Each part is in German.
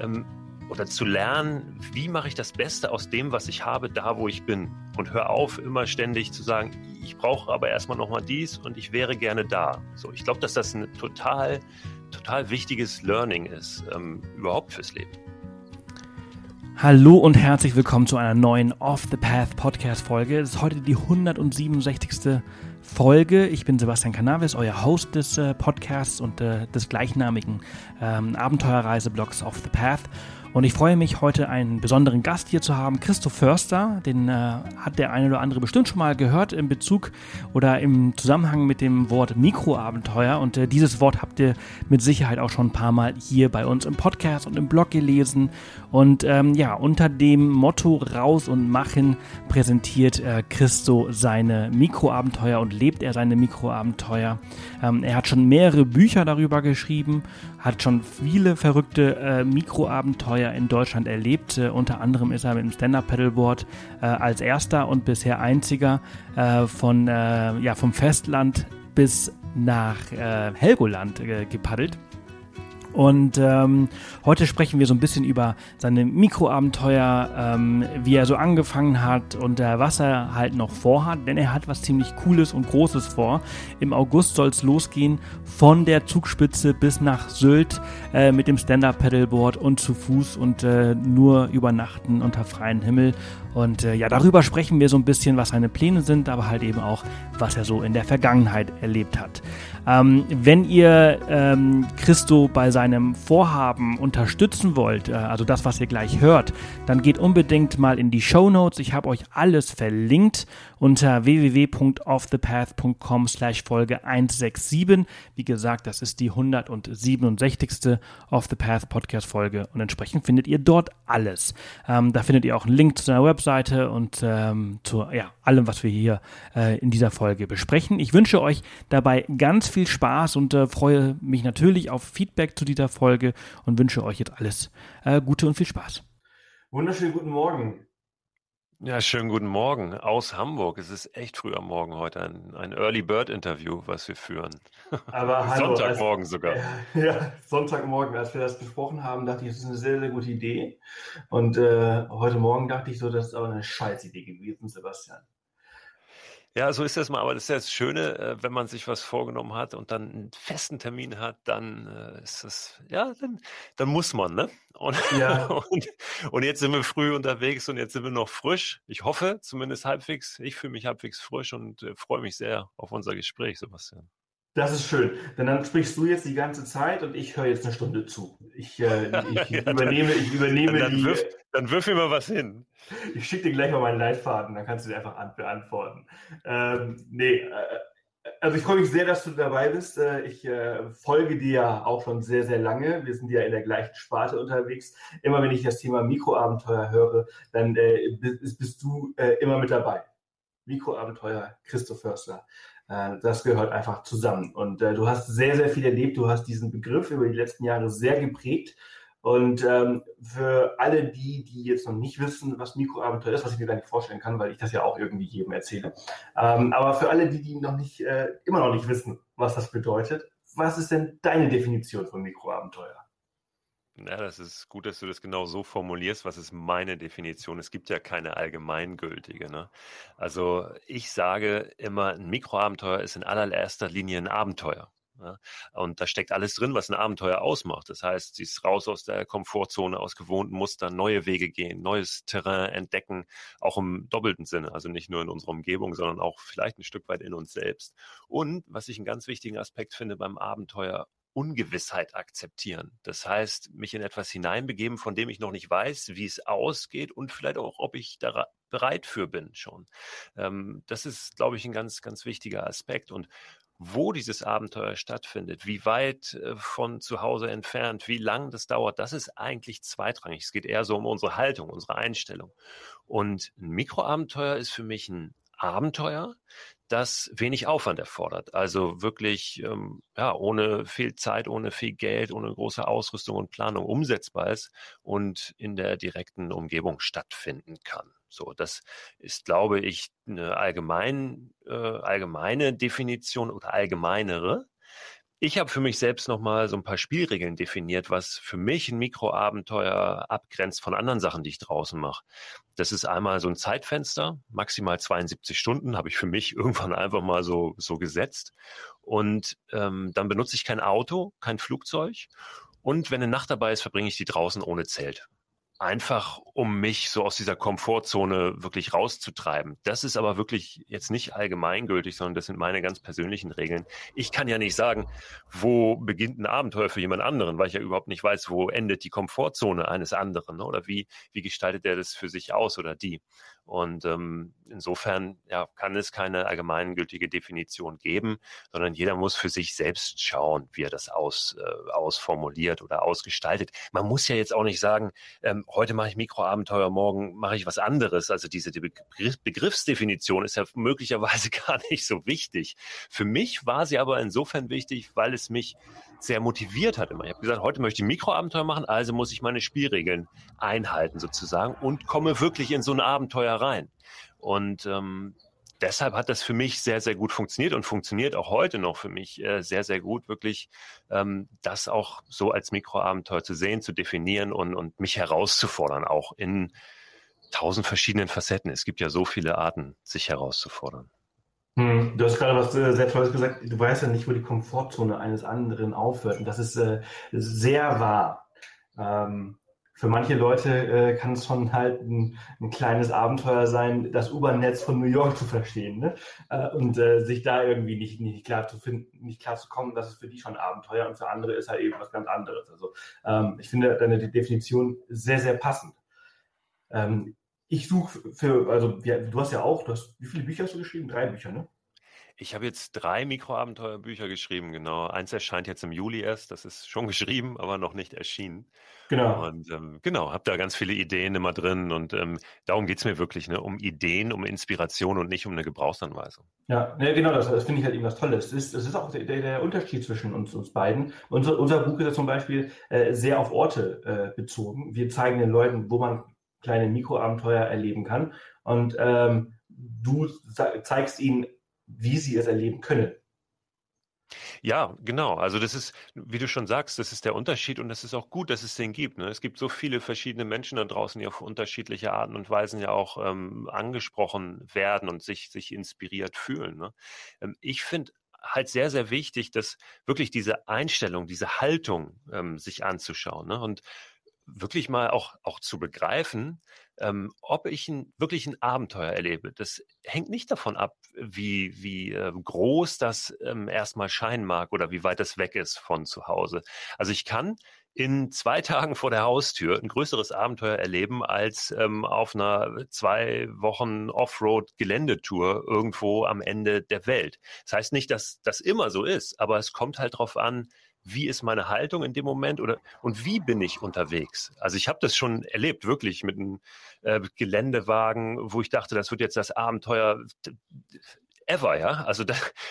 ähm, oder zu lernen, wie mache ich das Beste aus dem, was ich habe, da wo ich bin. Und hör auf, immer ständig zu sagen, ich brauche aber erstmal nochmal dies und ich wäre gerne da. So, ich glaube, dass das ein total, total wichtiges Learning ist, ähm, überhaupt fürs Leben. Hallo und herzlich willkommen zu einer neuen Off the Path Podcast Folge. Es ist heute die 167. Folge. Ich bin Sebastian Canavis, euer Host des äh, Podcasts und äh, des gleichnamigen ähm, Abenteuerreiseblogs Off the Path. Und ich freue mich, heute einen besonderen Gast hier zu haben, Christoph Förster. Den äh, hat der eine oder andere bestimmt schon mal gehört in Bezug oder im Zusammenhang mit dem Wort Mikroabenteuer. Und äh, dieses Wort habt ihr mit Sicherheit auch schon ein paar Mal hier bei uns im Podcast und im Blog gelesen. Und ähm, ja, unter dem Motto Raus und Machen präsentiert äh, Christo seine Mikroabenteuer und lebt er seine Mikroabenteuer. Ähm, er hat schon mehrere Bücher darüber geschrieben, hat schon viele verrückte äh, Mikroabenteuer Abenteuer in Deutschland erlebt. Äh, unter anderem ist er mit dem Stand-Up-Pedalboard äh, als erster und bisher einziger äh, von, äh, ja, vom Festland bis nach Helgoland gepaddelt. Und ähm, heute sprechen wir so ein bisschen über seine Mikroabenteuer, ähm, wie er so angefangen hat und äh, was er halt noch vorhat, denn er hat was ziemlich Cooles und Großes vor. Im August soll es losgehen von der Zugspitze bis nach Sylt äh, mit dem Stand-Up-Pedalboard und zu Fuß und äh, nur übernachten unter freiem Himmel. Und äh, ja, darüber sprechen wir so ein bisschen, was seine Pläne sind, aber halt eben auch, was er so in der Vergangenheit erlebt hat. Ähm, wenn ihr ähm, Christo bei seinem Vorhaben unterstützen wollt, äh, also das, was ihr gleich hört, dann geht unbedingt mal in die Show Notes. Ich habe euch alles verlinkt unter www.offthepath.com slash Folge 167. Wie gesagt, das ist die 167. Off the Path Podcast Folge und entsprechend findet ihr dort alles. Ähm, da findet ihr auch einen Link zu seiner Webseite und ähm, zu ja, allem, was wir hier äh, in dieser Folge besprechen. Ich wünsche euch dabei ganz viel Spaß und äh, freue mich natürlich auf Feedback zu dieser Folge und wünsche euch jetzt alles äh, Gute und viel Spaß. Wunderschönen guten Morgen. Ja, schönen guten Morgen aus Hamburg. Es ist echt früh am Morgen heute, ein, ein Early Bird Interview, was wir führen. Aber hallo, Sonntagmorgen als, sogar. Ja, Sonntagmorgen, als wir das besprochen haben, dachte ich, das ist eine sehr, sehr gute Idee. Und äh, heute Morgen dachte ich so, das ist aber eine Scheißidee gewesen, Sebastian. Ja, so ist das mal. Aber das ist ja das Schöne, äh, wenn man sich was vorgenommen hat und dann einen festen Termin hat, dann äh, ist das, ja, dann, dann muss man, ne? Und, ja. und, und, jetzt sind wir früh unterwegs und jetzt sind wir noch frisch. Ich hoffe zumindest halbwegs. Ich fühle mich halbwegs frisch und äh, freue mich sehr auf unser Gespräch, Sebastian. Das ist schön. Denn dann sprichst du jetzt die ganze Zeit und ich höre jetzt eine Stunde zu. Ich, äh, ich ja, übernehme, ich übernehme dann die. Wirf, dann wirf mir mal was hin. Ich schicke dir gleich mal meinen Leitfaden, dann kannst du dir einfach beantworten. Ähm, nee, äh, also ich freue mich sehr, dass du dabei bist. Äh, ich äh, folge dir ja auch schon sehr, sehr lange. Wir sind ja in der gleichen Sparte unterwegs. Immer wenn ich das Thema Mikroabenteuer höre, dann äh, bist, bist, du äh, immer mit dabei. Mikroabenteuer Christoph Förster. Äh, das gehört einfach zusammen. Und äh, du hast sehr, sehr viel erlebt. Du hast diesen Begriff über die letzten Jahre sehr geprägt. Und ähm, für alle die, die jetzt noch nicht wissen, was Mikroabenteuer ist, was ich mir gar nicht vorstellen kann, weil ich das ja auch irgendwie jedem erzähle. Ähm, aber für alle die, die noch nicht, äh, immer noch nicht wissen, was das bedeutet, was ist denn deine Definition von Mikroabenteuer? Ja, das ist gut, dass du das genau so formulierst. Was ist meine Definition? Es gibt ja keine allgemeingültige. Ne? Also ich sage immer, ein Mikroabenteuer ist in allererster Linie ein Abenteuer. Ja? Und da steckt alles drin, was ein Abenteuer ausmacht. Das heißt, sie ist raus aus der Komfortzone, aus gewohnten Mustern, neue Wege gehen, neues Terrain entdecken, auch im doppelten Sinne. Also nicht nur in unserer Umgebung, sondern auch vielleicht ein Stück weit in uns selbst. Und was ich einen ganz wichtigen Aspekt finde beim Abenteuer, Ungewissheit akzeptieren. Das heißt, mich in etwas hineinbegeben, von dem ich noch nicht weiß, wie es ausgeht und vielleicht auch, ob ich da bereit für bin schon. Ähm, das ist, glaube ich, ein ganz, ganz wichtiger Aspekt. Und wo dieses Abenteuer stattfindet, wie weit äh, von zu Hause entfernt, wie lang das dauert, das ist eigentlich zweitrangig. Es geht eher so um unsere Haltung, unsere Einstellung. Und ein Mikroabenteuer ist für mich ein Abenteuer, das wenig Aufwand erfordert. Also wirklich ähm, ja, ohne viel Zeit, ohne viel Geld, ohne große Ausrüstung und Planung umsetzbar ist und in der direkten Umgebung stattfinden kann. So, das ist, glaube ich, eine allgemein, äh, allgemeine Definition oder allgemeinere. Ich habe für mich selbst nochmal so ein paar Spielregeln definiert, was für mich ein Mikroabenteuer abgrenzt von anderen Sachen, die ich draußen mache. Das ist einmal so ein Zeitfenster, maximal 72 Stunden, habe ich für mich irgendwann einfach mal so, so gesetzt. Und ähm, dann benutze ich kein Auto, kein Flugzeug. Und wenn eine Nacht dabei ist, verbringe ich die draußen ohne Zelt einfach um mich so aus dieser Komfortzone wirklich rauszutreiben. Das ist aber wirklich jetzt nicht allgemeingültig, sondern das sind meine ganz persönlichen Regeln. Ich kann ja nicht sagen, wo beginnt ein Abenteuer für jemand anderen, weil ich ja überhaupt nicht weiß, wo endet die Komfortzone eines anderen ne? oder wie, wie gestaltet der das für sich aus oder die. Und ähm, insofern ja, kann es keine allgemeingültige Definition geben, sondern jeder muss für sich selbst schauen, wie er das aus, äh, ausformuliert oder ausgestaltet. Man muss ja jetzt auch nicht sagen, ähm, heute mache ich Mikroabenteuer, morgen mache ich was anderes. Also diese die Begriff, Begriffsdefinition ist ja möglicherweise gar nicht so wichtig. Für mich war sie aber insofern wichtig, weil es mich sehr motiviert hat immer. Ich habe gesagt, heute möchte ich Mikroabenteuer machen, also muss ich meine Spielregeln einhalten sozusagen und komme wirklich in so ein Abenteuer rein. Und ähm, deshalb hat das für mich sehr, sehr gut funktioniert und funktioniert auch heute noch für mich äh, sehr, sehr gut, wirklich ähm, das auch so als Mikroabenteuer zu sehen, zu definieren und, und mich herauszufordern, auch in tausend verschiedenen Facetten. Es gibt ja so viele Arten, sich herauszufordern. Hm, du hast gerade was äh, sehr Tolles gesagt. Du weißt ja nicht, wo die Komfortzone eines anderen aufhört. Und das ist äh, sehr wahr. Ähm, für manche Leute äh, kann es schon halt ein, ein, kleines Abenteuer sein, das U-Bahn-Netz von New York zu verstehen ne? äh, und äh, sich da irgendwie nicht, nicht klar zu finden, nicht klar zu kommen, das ist für die schon Abenteuer und für andere ist halt eben was ganz anderes. Also ähm, ich finde deine Definition sehr, sehr passend. Ähm, ich suche für, also ja, du hast ja auch, du hast, wie viele Bücher hast du geschrieben? Drei Bücher, ne? Ich habe jetzt drei Mikroabenteuerbücher geschrieben, genau. Eins erscheint jetzt im Juli erst, das ist schon geschrieben, aber noch nicht erschienen. Genau. Und ähm, genau, habe da ganz viele Ideen immer drin und ähm, darum geht's mir wirklich, ne, um Ideen, um Inspiration und nicht um eine Gebrauchsanweisung. Ja, ne, genau, das, das finde ich halt eben was Tolles. Es ist, es ist auch der, der Unterschied zwischen uns, uns beiden. Unser, unser Buch ist ja zum Beispiel äh, sehr auf Orte äh, bezogen. Wir zeigen den Leuten, wo man kleine Mikroabenteuer erleben kann. Und ähm, du zeigst ihnen wie sie es erleben können. Ja, genau. Also das ist, wie du schon sagst, das ist der Unterschied und es ist auch gut, dass es den gibt. Ne? Es gibt so viele verschiedene Menschen da draußen, die auf unterschiedliche Arten und Weisen ja auch ähm, angesprochen werden und sich, sich inspiriert fühlen. Ne? Ähm, ich finde halt sehr, sehr wichtig, dass wirklich diese Einstellung, diese Haltung ähm, sich anzuschauen ne? und wirklich mal auch, auch zu begreifen, ähm, ob ich ein, wirklich ein Abenteuer erlebe. Das hängt nicht davon ab, wie, wie äh, groß das ähm, erstmal scheinen mag oder wie weit das weg ist von zu Hause. Also ich kann in zwei Tagen vor der Haustür ein größeres Abenteuer erleben als ähm, auf einer zwei Wochen Offroad-Geländetour irgendwo am Ende der Welt. Das heißt nicht, dass das immer so ist, aber es kommt halt darauf an, wie ist meine Haltung in dem Moment oder und wie bin ich unterwegs? Also ich habe das schon erlebt, wirklich mit einem äh, Geländewagen, wo ich dachte, das wird jetzt das Abenteuer ever, ja, also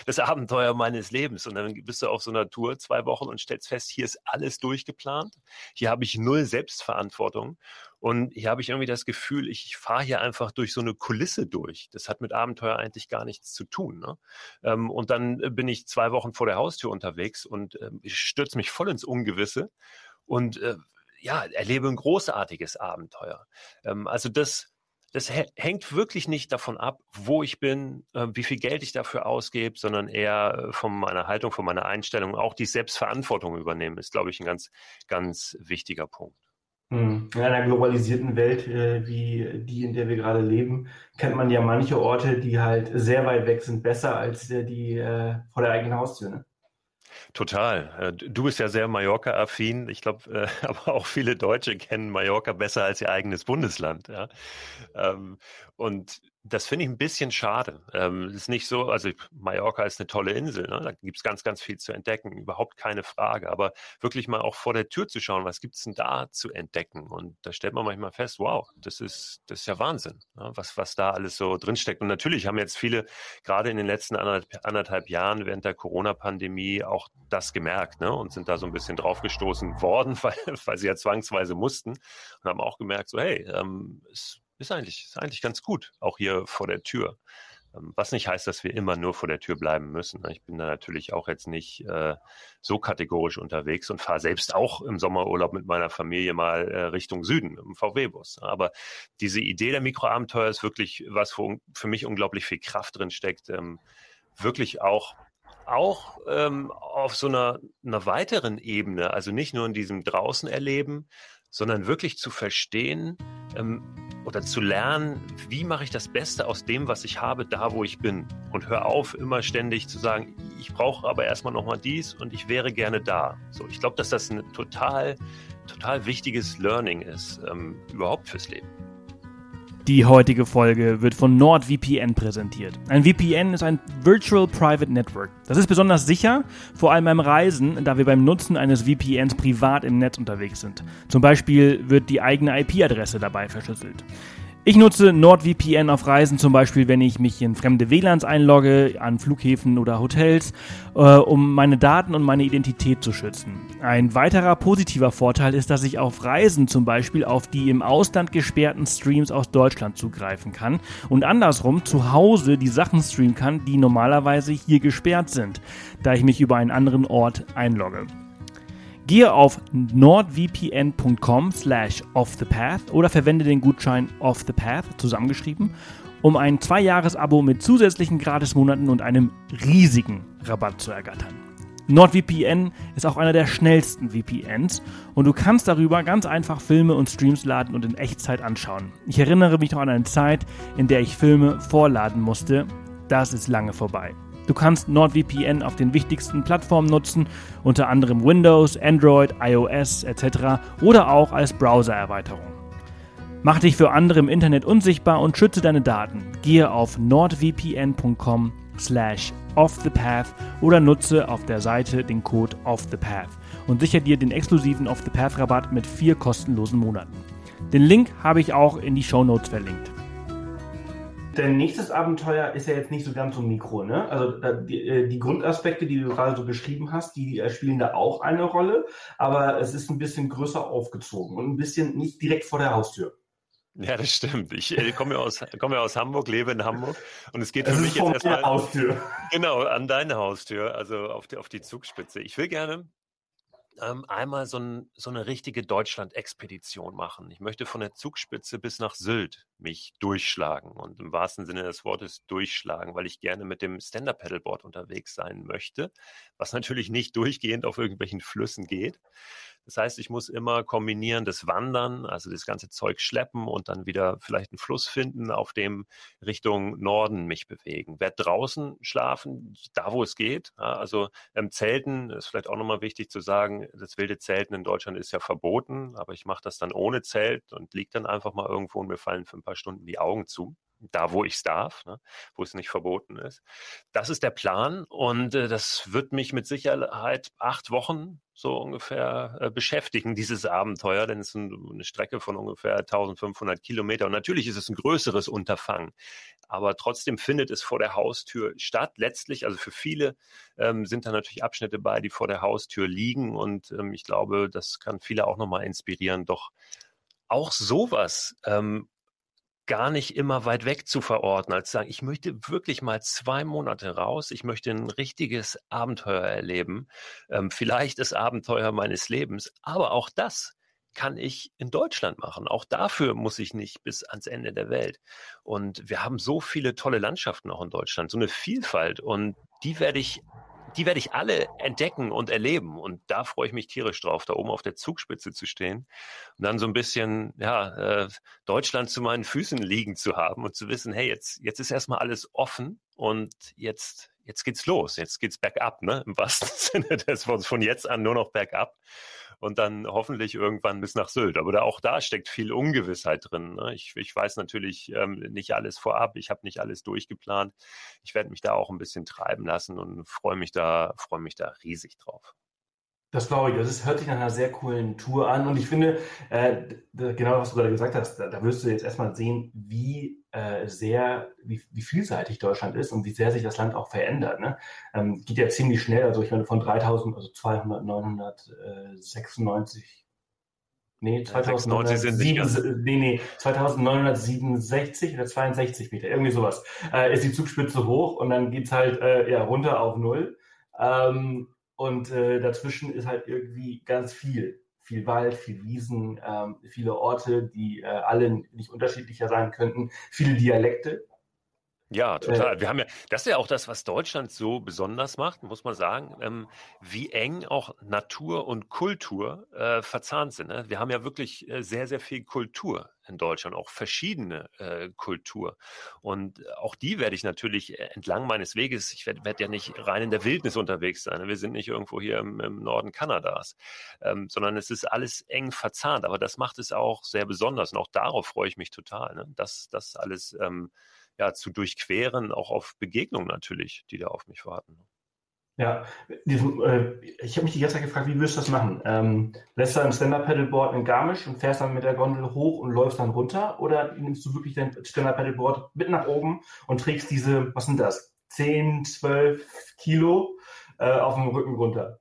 das Abenteuer meines Lebens. Und dann bist du auf so einer Tour zwei Wochen und stellst fest, hier ist alles durchgeplant. Hier habe ich null Selbstverantwortung. Und hier habe ich irgendwie das Gefühl, ich fahre hier einfach durch so eine Kulisse durch. Das hat mit Abenteuer eigentlich gar nichts zu tun. Ne? Ähm, und dann bin ich zwei Wochen vor der Haustür unterwegs und ähm, ich stürze mich voll ins Ungewisse und äh, ja, erlebe ein großartiges Abenteuer. Ähm, also das, das hängt wirklich nicht davon ab, wo ich bin, äh, wie viel Geld ich dafür ausgebe, sondern eher äh, von meiner Haltung, von meiner Einstellung. Auch die Selbstverantwortung übernehmen ist, glaube ich, ein ganz, ganz wichtiger Punkt. Hm. In einer globalisierten Welt äh, wie die, in der wir gerade leben, kennt man ja manche Orte, die halt sehr weit weg sind, besser als die vor der eigenen Haustür. Ne? Total. Äh, du bist ja sehr Mallorca-affin. Ich glaube, äh, aber auch viele Deutsche kennen Mallorca besser als ihr eigenes Bundesland. Ähm, und das finde ich ein bisschen schade. Ähm, ist nicht so, also Mallorca ist eine tolle Insel, ne? da gibt es ganz, ganz viel zu entdecken, überhaupt keine Frage. Aber wirklich mal auch vor der Tür zu schauen, was gibt es denn da zu entdecken? Und da stellt man manchmal fest, wow, das ist, das ist ja Wahnsinn, ne? was, was da alles so drinsteckt. Und natürlich haben jetzt viele gerade in den letzten anderthalb, anderthalb Jahren während der Corona-Pandemie auch das gemerkt ne? und sind da so ein bisschen draufgestoßen worden, weil, weil sie ja zwangsweise mussten und haben auch gemerkt, so hey, ähm, es ist eigentlich, ist eigentlich ganz gut, auch hier vor der Tür. Ähm, was nicht heißt, dass wir immer nur vor der Tür bleiben müssen. Ne? Ich bin da natürlich auch jetzt nicht äh, so kategorisch unterwegs und fahre selbst auch im Sommerurlaub mit meiner Familie mal äh, Richtung Süden im VW-Bus. Aber diese Idee der Mikroabenteuer ist wirklich was, wo für mich unglaublich viel Kraft drin steckt, ähm, wirklich auch auch ähm, auf so einer, einer weiteren Ebene, also nicht nur in diesem draußen erleben, sondern wirklich zu verstehen ähm, oder zu lernen, wie mache ich das Beste aus dem, was ich habe, da wo ich bin. Und hör auf, immer ständig zu sagen, ich brauche aber erstmal nochmal dies und ich wäre gerne da. So, ich glaube, dass das ein total, total wichtiges Learning ist, ähm, überhaupt fürs Leben. Die heutige Folge wird von NordVPN präsentiert. Ein VPN ist ein Virtual Private Network. Das ist besonders sicher, vor allem beim Reisen, da wir beim Nutzen eines VPNs privat im Netz unterwegs sind. Zum Beispiel wird die eigene IP-Adresse dabei verschlüsselt. Ich nutze NordVPN auf Reisen zum Beispiel, wenn ich mich in fremde WLANs einlogge, an Flughäfen oder Hotels, äh, um meine Daten und meine Identität zu schützen. Ein weiterer positiver Vorteil ist, dass ich auf Reisen zum Beispiel auf die im Ausland gesperrten Streams aus Deutschland zugreifen kann und andersrum zu Hause die Sachen streamen kann, die normalerweise hier gesperrt sind, da ich mich über einen anderen Ort einlogge. Gehe auf nordvpn.com slash offthepath oder verwende den Gutschein offthepath zusammengeschrieben, um ein Zwei-Jahres-Abo mit zusätzlichen Gratismonaten und einem riesigen Rabatt zu ergattern. NordVPN ist auch einer der schnellsten VPNs und du kannst darüber ganz einfach Filme und Streams laden und in Echtzeit anschauen. Ich erinnere mich noch an eine Zeit, in der ich Filme vorladen musste. Das ist lange vorbei. Du kannst NordVPN auf den wichtigsten Plattformen nutzen, unter anderem Windows, Android, iOS etc. oder auch als Browser-Erweiterung. Mach dich für andere im Internet unsichtbar und schütze deine Daten. Gehe auf nordvpn.com slash offthepath oder nutze auf der Seite den Code offthepath und sichere dir den exklusiven Off the Path Rabatt mit vier kostenlosen Monaten. Den Link habe ich auch in die Show Notes verlinkt dein nächstes Abenteuer ist ja jetzt nicht so ganz so mikro, ne? Also die, äh, die, Grundaspekte, die du gerade so beschrieben hast, die äh, spielen da auch eine Rolle, aber es ist ein bisschen größer aufgezogen und ein bisschen nicht direkt vor der Haustür. Ja, das stimmt. Ich äh, komme ja aus, komme ja aus Hamburg, lebe in Hamburg und es geht für mich jetzt erstmal Haustür. Genau, an deine Haustür, also auf die, auf die Zugspitze. Ich will gerne ähm, einmal so, ein, so, eine richtige Deutschland-Expedition machen. Ich möchte von der Zugspitze bis nach Sylt mich durchschlagen und im wahrsten Sinne des Wortes durchschlagen, weil ich gerne mit dem Stand-Up-Pedalboard unterwegs sein möchte, was natürlich nicht durchgehend auf irgendwelchen Flüssen geht. Das heißt, ich muss immer kombinieren das Wandern, also das ganze Zeug schleppen und dann wieder vielleicht einen Fluss finden, auf dem Richtung Norden mich bewegen. Werde draußen schlafen, da wo es geht. also im Zelten ist vielleicht auch nochmal wichtig zu sagen, das wilde Zelten in Deutschland ist ja verboten, aber ich mache das dann ohne Zelt und liege dann einfach mal irgendwo und mir fallen für ein paar Stunden die Augen zu da, wo ich es darf, ne, wo es nicht verboten ist. Das ist der Plan und äh, das wird mich mit Sicherheit acht Wochen so ungefähr äh, beschäftigen, dieses Abenteuer, denn es ist ein, eine Strecke von ungefähr 1500 Kilometer und natürlich ist es ein größeres Unterfangen, aber trotzdem findet es vor der Haustür statt. Letztlich, also für viele ähm, sind da natürlich Abschnitte bei, die vor der Haustür liegen und ähm, ich glaube, das kann viele auch nochmal inspirieren, doch auch sowas ähm, gar nicht immer weit weg zu verorten, als sagen, ich möchte wirklich mal zwei Monate raus, ich möchte ein richtiges Abenteuer erleben, ähm, vielleicht das Abenteuer meines Lebens, aber auch das kann ich in Deutschland machen. Auch dafür muss ich nicht bis ans Ende der Welt. Und wir haben so viele tolle Landschaften auch in Deutschland, so eine Vielfalt und die werde ich die werde ich alle entdecken und erleben. Und da freue ich mich tierisch drauf, da oben auf der Zugspitze zu stehen und dann so ein bisschen, ja, äh, Deutschland zu meinen Füßen liegen zu haben und zu wissen, hey, jetzt, jetzt ist erstmal alles offen und jetzt, jetzt geht's los. Jetzt geht's bergab, ne? Im wahrsten Sinne des Wortes. Von jetzt an nur noch bergab und dann hoffentlich irgendwann bis nach Sylt. Aber da, auch da steckt viel Ungewissheit drin. Ne? Ich, ich weiß natürlich ähm, nicht alles vorab, ich habe nicht alles durchgeplant. Ich werde mich da auch ein bisschen treiben lassen und freue mich da, freue mich da riesig drauf. Das glaube ich. Das ist, hört sich nach einer sehr coolen Tour an. Und ich finde, äh, genau was du gerade gesagt hast, da, da wirst du jetzt erstmal sehen, wie äh, sehr, wie, wie, vielseitig Deutschland ist und wie sehr sich das Land auch verändert. Ne? Ähm, geht ja ziemlich schnell. Also ich meine, von 3000, also 200, 996 Nee, 2907, nee, nee, 2967 oder 62 Meter, irgendwie sowas. Äh, ist die Zugspitze hoch und dann geht's halt äh, ja, runter auf Null. Ähm, und äh, dazwischen ist halt irgendwie ganz viel. Viel Wald, viel Wiesen, ähm, viele Orte, die äh, alle nicht unterschiedlicher sein könnten, viele Dialekte. Ja, total. Äh, wir haben ja, das ist ja auch das, was Deutschland so besonders macht, muss man sagen, ähm, wie eng auch Natur und Kultur äh, verzahnt sind. Ne? Wir haben ja wirklich äh, sehr, sehr viel Kultur in Deutschland, auch verschiedene äh, Kultur. Und auch die werde ich natürlich äh, entlang meines Weges, ich werde werd ja nicht rein in der Wildnis unterwegs sein. Ne? Wir sind nicht irgendwo hier im, im Norden Kanadas, ähm, sondern es ist alles eng verzahnt. Aber das macht es auch sehr besonders und auch darauf freue ich mich total, ne? dass das alles ähm, ja, zu durchqueren, auch auf Begegnungen natürlich, die da auf mich warten. Ja, diesen, äh, ich habe mich die ganze Zeit gefragt, wie würdest du das machen? Ähm, lässt du ein Stand-Up-Paddleboard in Garmisch und fährst dann mit der Gondel hoch und läufst dann runter? Oder nimmst du wirklich dein Stand-Up-Paddleboard mit nach oben und trägst diese, was sind das, 10, 12 Kilo äh, auf dem Rücken runter?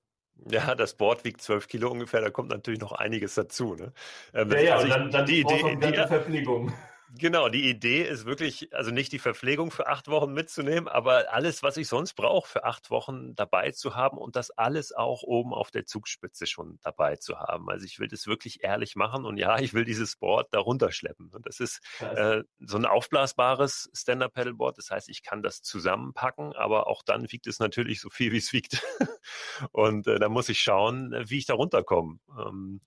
Ja, das Board wiegt 12 Kilo ungefähr, da kommt natürlich noch einiges dazu. Ne? Ähm, ja, ja, also dann, dann die Idee, die, die Verpflegung. Genau, die Idee ist wirklich, also nicht die Verpflegung für acht Wochen mitzunehmen, aber alles, was ich sonst brauche für acht Wochen dabei zu haben und das alles auch oben auf der Zugspitze schon dabei zu haben. Also ich will das wirklich ehrlich machen und ja, ich will dieses Board darunter schleppen. Und das ist äh, so ein aufblasbares Stand-Up-Pedalboard. Das heißt, ich kann das zusammenpacken, aber auch dann wiegt es natürlich so viel, wie es wiegt. und äh, da muss ich schauen, wie ich da runterkomme. Ähm,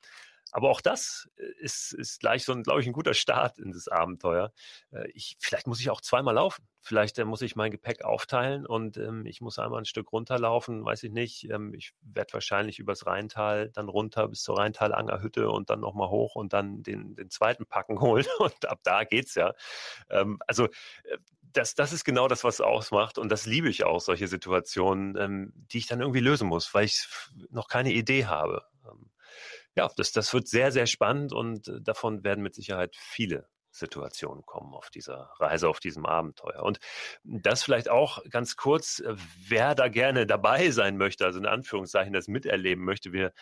aber auch das äh, ist, ist gleich so ein, glaube ich, ein guter Start in das Abenteuer. Äh, ich, vielleicht muss ich auch zweimal laufen. Vielleicht äh, muss ich mein Gepäck aufteilen und ähm, ich muss einmal ein Stück runterlaufen, weiß ich nicht. Ähm, ich werde wahrscheinlich übers Rheintal dann runter bis zur Rheintal-Angerhütte und dann nochmal hoch und dann den, den zweiten Packen holen. Und ab da geht's ja. Ähm, also das, das ist genau das, was es ausmacht. Und das liebe ich auch, solche Situationen, ähm, die ich dann irgendwie lösen muss, weil ich noch keine Idee habe. Ja, das, das wird sehr, sehr spannend und äh, davon werden mit Sicherheit viele Situationen kommen auf dieser Reise, auf diesem Abenteuer. Und das vielleicht auch ganz kurz, äh, wer da gerne dabei sein möchte, also in Anführungszeichen das miterleben möchte, wir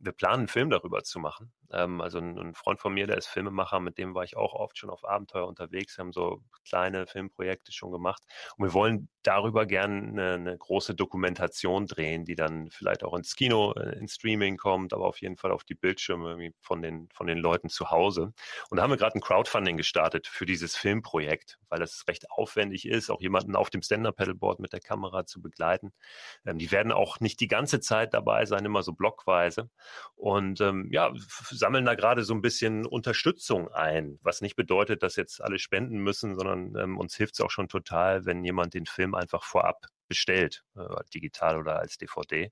wir planen einen Film darüber zu machen. Ähm, also ein, ein, Freund von mir, der ist Filmemacher, mit dem war ich auch oft schon auf Abenteuer unterwegs, wir haben so kleine Filmprojekte schon gemacht und wir wollen darüber gerne eine, eine, große Dokumentation drehen, die dann vielleicht auch ins Kino, äh, ins Streaming kommt, aber auf jeden Fall auf die Bildschirme von den, von den Leuten zu Hause. Und da haben wir gerade ein Crowdfunding gestartet für dieses Filmprojekt, weil das recht aufwendig ist, auch jemanden auf dem Stand-Up-Pedalboard mit der Kamera zu begleiten. Ähm, die werden auch nicht die ganze Zeit dabei sein, immer so blockweise und ähm, ja, sammeln da gerade so ein bisschen Unterstützung ein, was nicht bedeutet, dass jetzt alle spenden müssen, sondern ähm, uns hilft es auch schon total, wenn jemand den Film einfach vorab bestellt, äh, digital oder als DVD.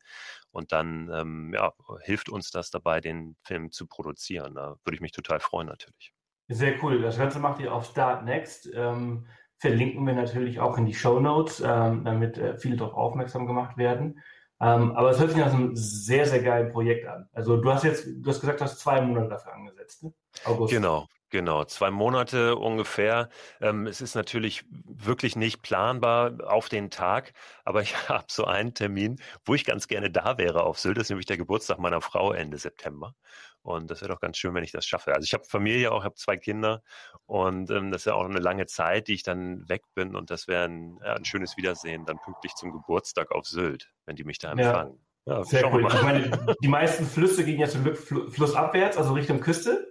Und dann ähm, ja, hilft uns das dabei, den Film zu produzieren. Da würde ich mich total freuen natürlich. Sehr cool. Das Ganze macht ihr auf Start Next. Ähm, verlinken wir natürlich auch in die Show Notes, ähm, damit äh, viele darauf aufmerksam gemacht werden. Ähm, aber es hört sich nach einem sehr, sehr geilen Projekt an. Also du hast jetzt, du hast gesagt, du hast zwei Monate dafür angesetzt, ne? August. Genau, Genau, zwei Monate ungefähr. Ähm, es ist natürlich wirklich nicht planbar auf den Tag, aber ich habe so einen Termin, wo ich ganz gerne da wäre auf Sylt. Das ist nämlich der Geburtstag meiner Frau Ende September. Und das wäre doch ganz schön, wenn ich das schaffe. Also ich habe Familie auch, habe zwei Kinder und ähm, das ist ja auch eine lange Zeit, die ich dann weg bin. Und das wäre ein, ja, ein schönes Wiedersehen, dann pünktlich zum Geburtstag auf Sylt, wenn die mich da empfangen. Ja, ja sehr cool. Ich meine, die meisten Flüsse gehen ja zum Glück flussabwärts, also Richtung Küste.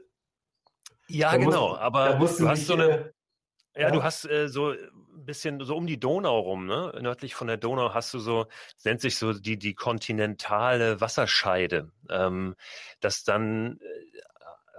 Ja, da genau, musst, aber du hast so eine. Äh, ja, du hast äh, so ein bisschen so um die Donau rum, ne? Nördlich von der Donau hast du so, nennt sich so die, die kontinentale Wasserscheide, ähm, das dann äh,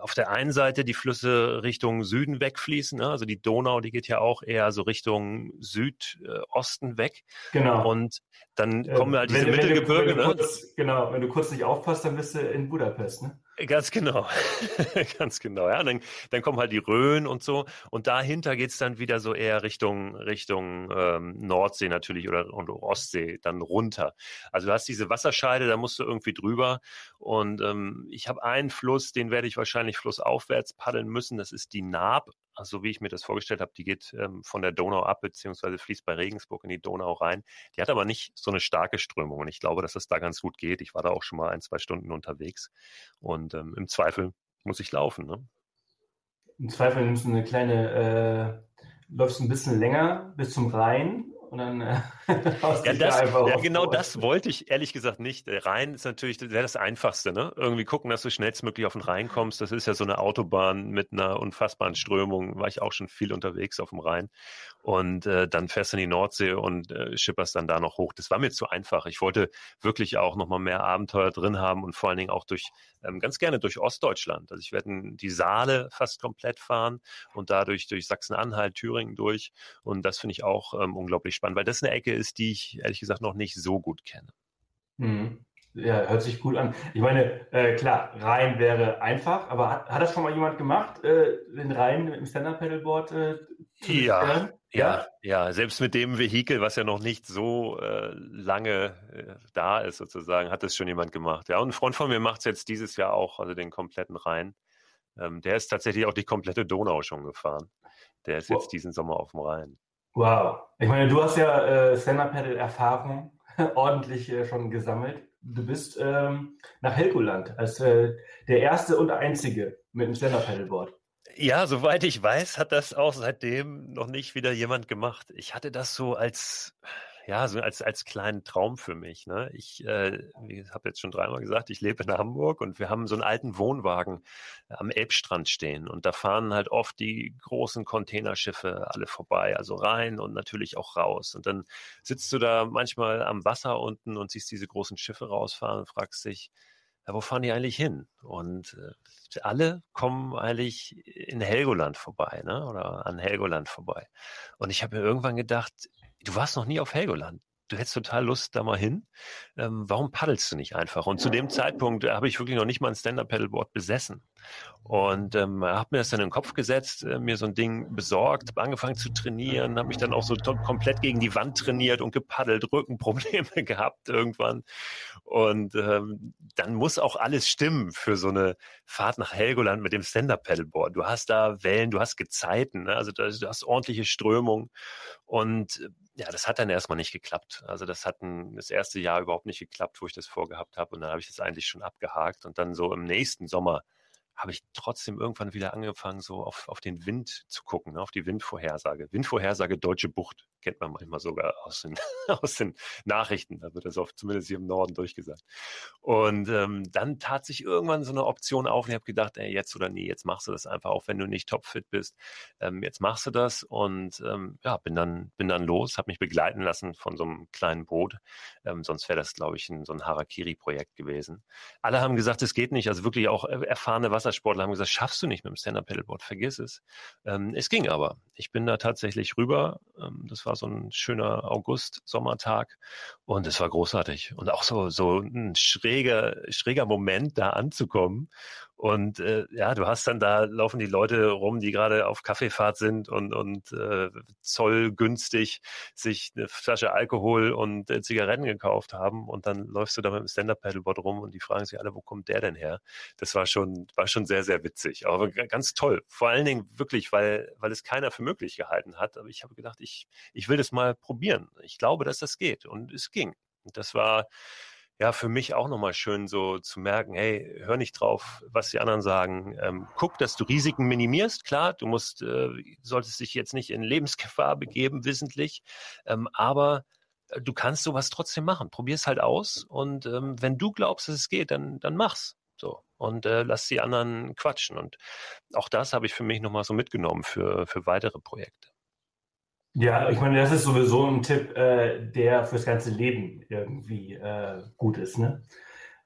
auf der einen Seite die Flüsse Richtung Süden wegfließen, ne? also die Donau, die geht ja auch eher so Richtung Südosten weg. Genau. Und dann kommen halt diese wenn, Mittelgebirge. Wenn du, wenn du ne? kurz, genau, wenn du kurz nicht aufpasst, dann bist du in Budapest, ne? Ganz genau, ganz genau. Ja, und dann, dann kommen halt die Rhön und so. Und dahinter geht's dann wieder so eher Richtung Richtung ähm, Nordsee natürlich oder und Ostsee dann runter. Also du hast diese Wasserscheide, da musst du irgendwie drüber. Und ähm, ich habe einen Fluss, den werde ich wahrscheinlich flussaufwärts paddeln müssen. Das ist die Naab also wie ich mir das vorgestellt habe, die geht ähm, von der Donau ab, beziehungsweise fließt bei Regensburg in die Donau rein. Die hat aber nicht so eine starke Strömung und ich glaube, dass es da ganz gut geht. Ich war da auch schon mal ein, zwei Stunden unterwegs und ähm, im Zweifel muss ich laufen. Ne? Im Zweifel nimmst du eine kleine, äh, läufst ein bisschen länger bis zum Rhein und dann äh, ja, das, ja, genau vor. das wollte ich ehrlich gesagt nicht. Der Rhein ist natürlich wäre das Einfachste, ne? Irgendwie gucken, dass du schnellstmöglich auf den Rhein kommst. Das ist ja so eine Autobahn mit einer unfassbaren Strömung. War ich auch schon viel unterwegs auf dem Rhein. Und äh, dann fährst du in die Nordsee und äh, schipperst dann da noch hoch. Das war mir zu einfach. Ich wollte wirklich auch noch mal mehr Abenteuer drin haben und vor allen Dingen auch durch ähm, ganz gerne durch Ostdeutschland. Also ich werde die Saale fast komplett fahren und dadurch durch Sachsen-Anhalt, Thüringen durch. Und das finde ich auch ähm, unglaublich spannend, weil das eine Ecke ist, die ich ehrlich gesagt noch nicht so gut kenne. Mhm. Ja, hört sich gut an. Ich meine, äh, klar, Rhein wäre einfach, aber hat, hat das schon mal jemand gemacht, äh, den Rhein mit dem Stand-Up-Pedalboard äh, ja, ja, ja, selbst mit dem Vehikel, was ja noch nicht so äh, lange äh, da ist, sozusagen, hat es schon jemand gemacht. Ja, und ein Freund von mir macht es jetzt dieses Jahr auch, also den kompletten Rhein. Ähm, der ist tatsächlich auch die komplette Donau schon gefahren. Der ist wow. jetzt diesen Sommer auf dem Rhein. Wow. Ich meine, du hast ja äh, Stand-Up-Pedal-Erfahrung ordentlich äh, schon gesammelt. Du bist ähm, nach Helgoland als äh, der erste und einzige mit dem Stand-Up-Pedalboard. Ja, soweit ich weiß, hat das auch seitdem noch nicht wieder jemand gemacht. Ich hatte das so als ja, so als, als kleinen Traum für mich. Ne? Ich äh, habe jetzt schon dreimal gesagt, ich lebe in Hamburg und wir haben so einen alten Wohnwagen am Elbstrand stehen und da fahren halt oft die großen Containerschiffe alle vorbei, also rein und natürlich auch raus. Und dann sitzt du da manchmal am Wasser unten und siehst diese großen Schiffe rausfahren und fragst dich, ja, wo fahren die eigentlich hin? Und äh, alle kommen eigentlich in Helgoland vorbei, ne? Oder an Helgoland vorbei. Und ich habe mir irgendwann gedacht, du warst noch nie auf Helgoland. Du hättest total Lust, da mal hin. Ähm, warum paddelst du nicht einfach? Und zu dem Zeitpunkt äh, habe ich wirklich noch nicht mal ein Stand-Up-Paddleboard besessen. Und ähm, habe mir das dann in den Kopf gesetzt, äh, mir so ein Ding besorgt, habe angefangen zu trainieren, habe mich dann auch so komplett gegen die Wand trainiert und gepaddelt, Rückenprobleme gehabt irgendwann. Und ähm, dann muss auch alles stimmen für so eine Fahrt nach Helgoland mit dem Stand-Up-Paddleboard. Du hast da Wellen, du hast Gezeiten, ne? also du hast ordentliche Strömung. Und ja, das hat dann erstmal nicht geklappt. Also das hat ein, das erste Jahr überhaupt nicht geklappt, wo ich das vorgehabt habe. Und dann habe ich das eigentlich schon abgehakt. Und dann so im nächsten Sommer habe ich trotzdem irgendwann wieder angefangen, so auf, auf den Wind zu gucken, ne, auf die Windvorhersage. Windvorhersage Deutsche Bucht kennt man manchmal sogar aus den, aus den Nachrichten. Da wird das oft zumindest hier im Norden durchgesagt. Und ähm, dann tat sich irgendwann so eine Option auf und ich habe gedacht, ey, jetzt oder nie, jetzt machst du das einfach, auch wenn du nicht topfit bist. Ähm, jetzt machst du das und ähm, ja, bin dann, bin dann los, habe mich begleiten lassen von so einem kleinen Boot. Ähm, sonst wäre das, glaube ich, ein, so ein Harakiri-Projekt gewesen. Alle haben gesagt, es geht nicht. Also wirklich auch erfahrene Wasser Wassersportler haben gesagt, schaffst du nicht mit dem Stand-Up-Paddleboard, vergiss es. Ähm, es ging aber. Ich bin da tatsächlich rüber. Ähm, das war so ein schöner August-Sommertag und es war großartig. Und auch so, so ein schräger, schräger Moment, da anzukommen und äh, ja, du hast dann da laufen die Leute rum, die gerade auf Kaffeefahrt sind und, und äh, zollgünstig sich eine Flasche Alkohol und äh, Zigaretten gekauft haben. Und dann läufst du da mit dem Stand-Up-Paddleboard rum und die fragen sich alle, wo kommt der denn her? Das war schon, war schon sehr, sehr witzig. Aber ganz toll. Vor allen Dingen wirklich, weil, weil es keiner für möglich gehalten hat. Aber ich habe gedacht, ich, ich will das mal probieren. Ich glaube, dass das geht. Und es ging. Und das war ja für mich auch nochmal schön so zu merken, hey, hör nicht drauf, was die anderen sagen. Ähm, guck, dass du Risiken minimierst. Klar, du musst, äh, solltest dich jetzt nicht in Lebensgefahr begeben, wissentlich, ähm, aber äh, du kannst sowas trotzdem machen. Probier's halt aus und ähm, wenn du glaubst, dass es geht, dann, dann mach's. So. Und äh, lass die anderen quatschen. Und auch das habe ich für mich nochmal so mitgenommen für, für weitere Projekte. Ja, ich meine, das ist sowieso ein Tipp, äh, der fürs ganze Leben irgendwie äh, gut ist. Ne?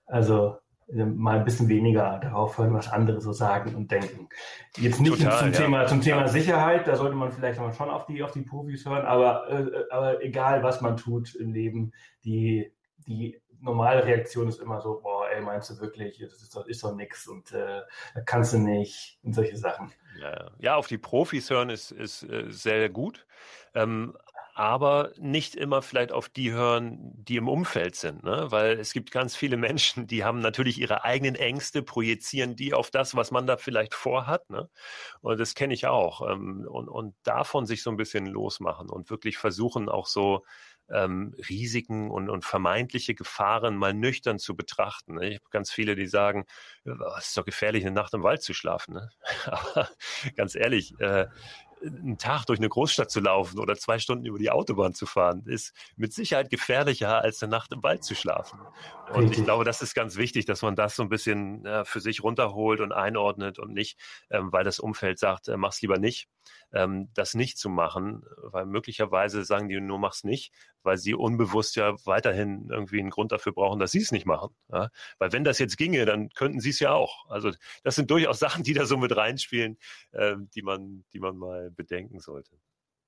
Also äh, mal ein bisschen weniger darauf hören, was andere so sagen und denken. Jetzt nicht Total, zum, ja. Thema, zum Thema Sicherheit, da sollte man vielleicht schon auf die, auf die Profis hören, aber, äh, aber egal, was man tut im Leben, die, die normale Reaktion ist immer so, boah, ey, meinst du wirklich, das ist doch, ist doch nix und äh, kannst du nicht und solche Sachen. Ja, ja auf die Profis hören ist, ist äh, sehr gut. Ähm, aber nicht immer vielleicht auf die hören, die im Umfeld sind, ne? weil es gibt ganz viele Menschen, die haben natürlich ihre eigenen Ängste, projizieren die auf das, was man da vielleicht vorhat. Ne? Und das kenne ich auch. Ähm, und, und davon sich so ein bisschen losmachen und wirklich versuchen auch so ähm, Risiken und, und vermeintliche Gefahren mal nüchtern zu betrachten. Ne? Ich habe ganz viele, die sagen, es ist doch gefährlich, eine Nacht im Wald zu schlafen. Ne? Aber ganz ehrlich, äh, einen Tag durch eine Großstadt zu laufen oder zwei Stunden über die Autobahn zu fahren, ist mit Sicherheit gefährlicher, als eine Nacht im Wald zu schlafen. Und Richtig. ich glaube, das ist ganz wichtig, dass man das so ein bisschen äh, für sich runterholt und einordnet und nicht, ähm, weil das Umfeld sagt, äh, mach's lieber nicht, ähm, das nicht zu machen, weil möglicherweise sagen die nur mach's nicht, weil sie unbewusst ja weiterhin irgendwie einen Grund dafür brauchen, dass sie es nicht machen. Ja? Weil wenn das jetzt ginge, dann könnten sie es ja auch. Also das sind durchaus Sachen, die da so mit reinspielen, äh, die man, die man mal bedenken sollte.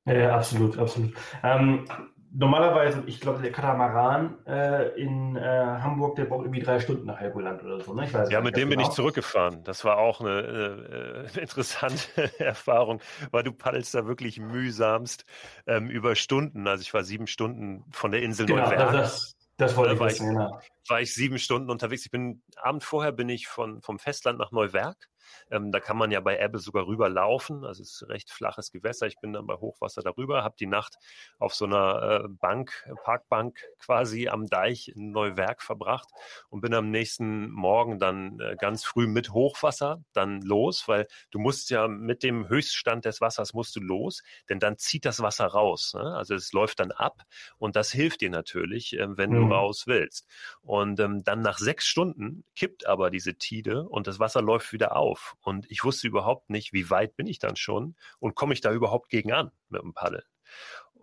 Ja, absolut, absolut. Ähm, normalerweise, ich glaube, der Katamaran äh, in äh, Hamburg, der braucht irgendwie drei Stunden nach Helgoland oder so. Ne? Ich weiß ja, mit dem genau. bin ich zurückgefahren. Das war auch eine, äh, interessante Erfahrung, weil du paddelst da wirklich mühsamst ähm, über Stunden. Also ich war sieben Stunden von der Insel genau, Neuwerk. Das, das wollte ich war wissen, ich, genau. War ich sieben Stunden unterwegs. Ich bin, Abend vorher bin ich von, vom Festland nach Neuwerk ähm, da kann man ja bei Ebbe sogar rüberlaufen. Also es ist recht flaches Gewässer. Ich bin dann bei Hochwasser darüber, habe die Nacht auf so einer äh, Bank, Parkbank quasi am Deich in Neuwerk verbracht und bin am nächsten Morgen dann äh, ganz früh mit Hochwasser dann los, weil du musst ja mit dem Höchststand des Wassers musst du los, denn dann zieht das Wasser raus. Ne? Also es läuft dann ab und das hilft dir natürlich, äh, wenn mhm. du raus willst. Und ähm, dann nach sechs Stunden kippt aber diese Tide und das Wasser läuft wieder auf. Und ich wusste überhaupt nicht, wie weit bin ich dann schon und komme ich da überhaupt gegen an mit dem Paddel.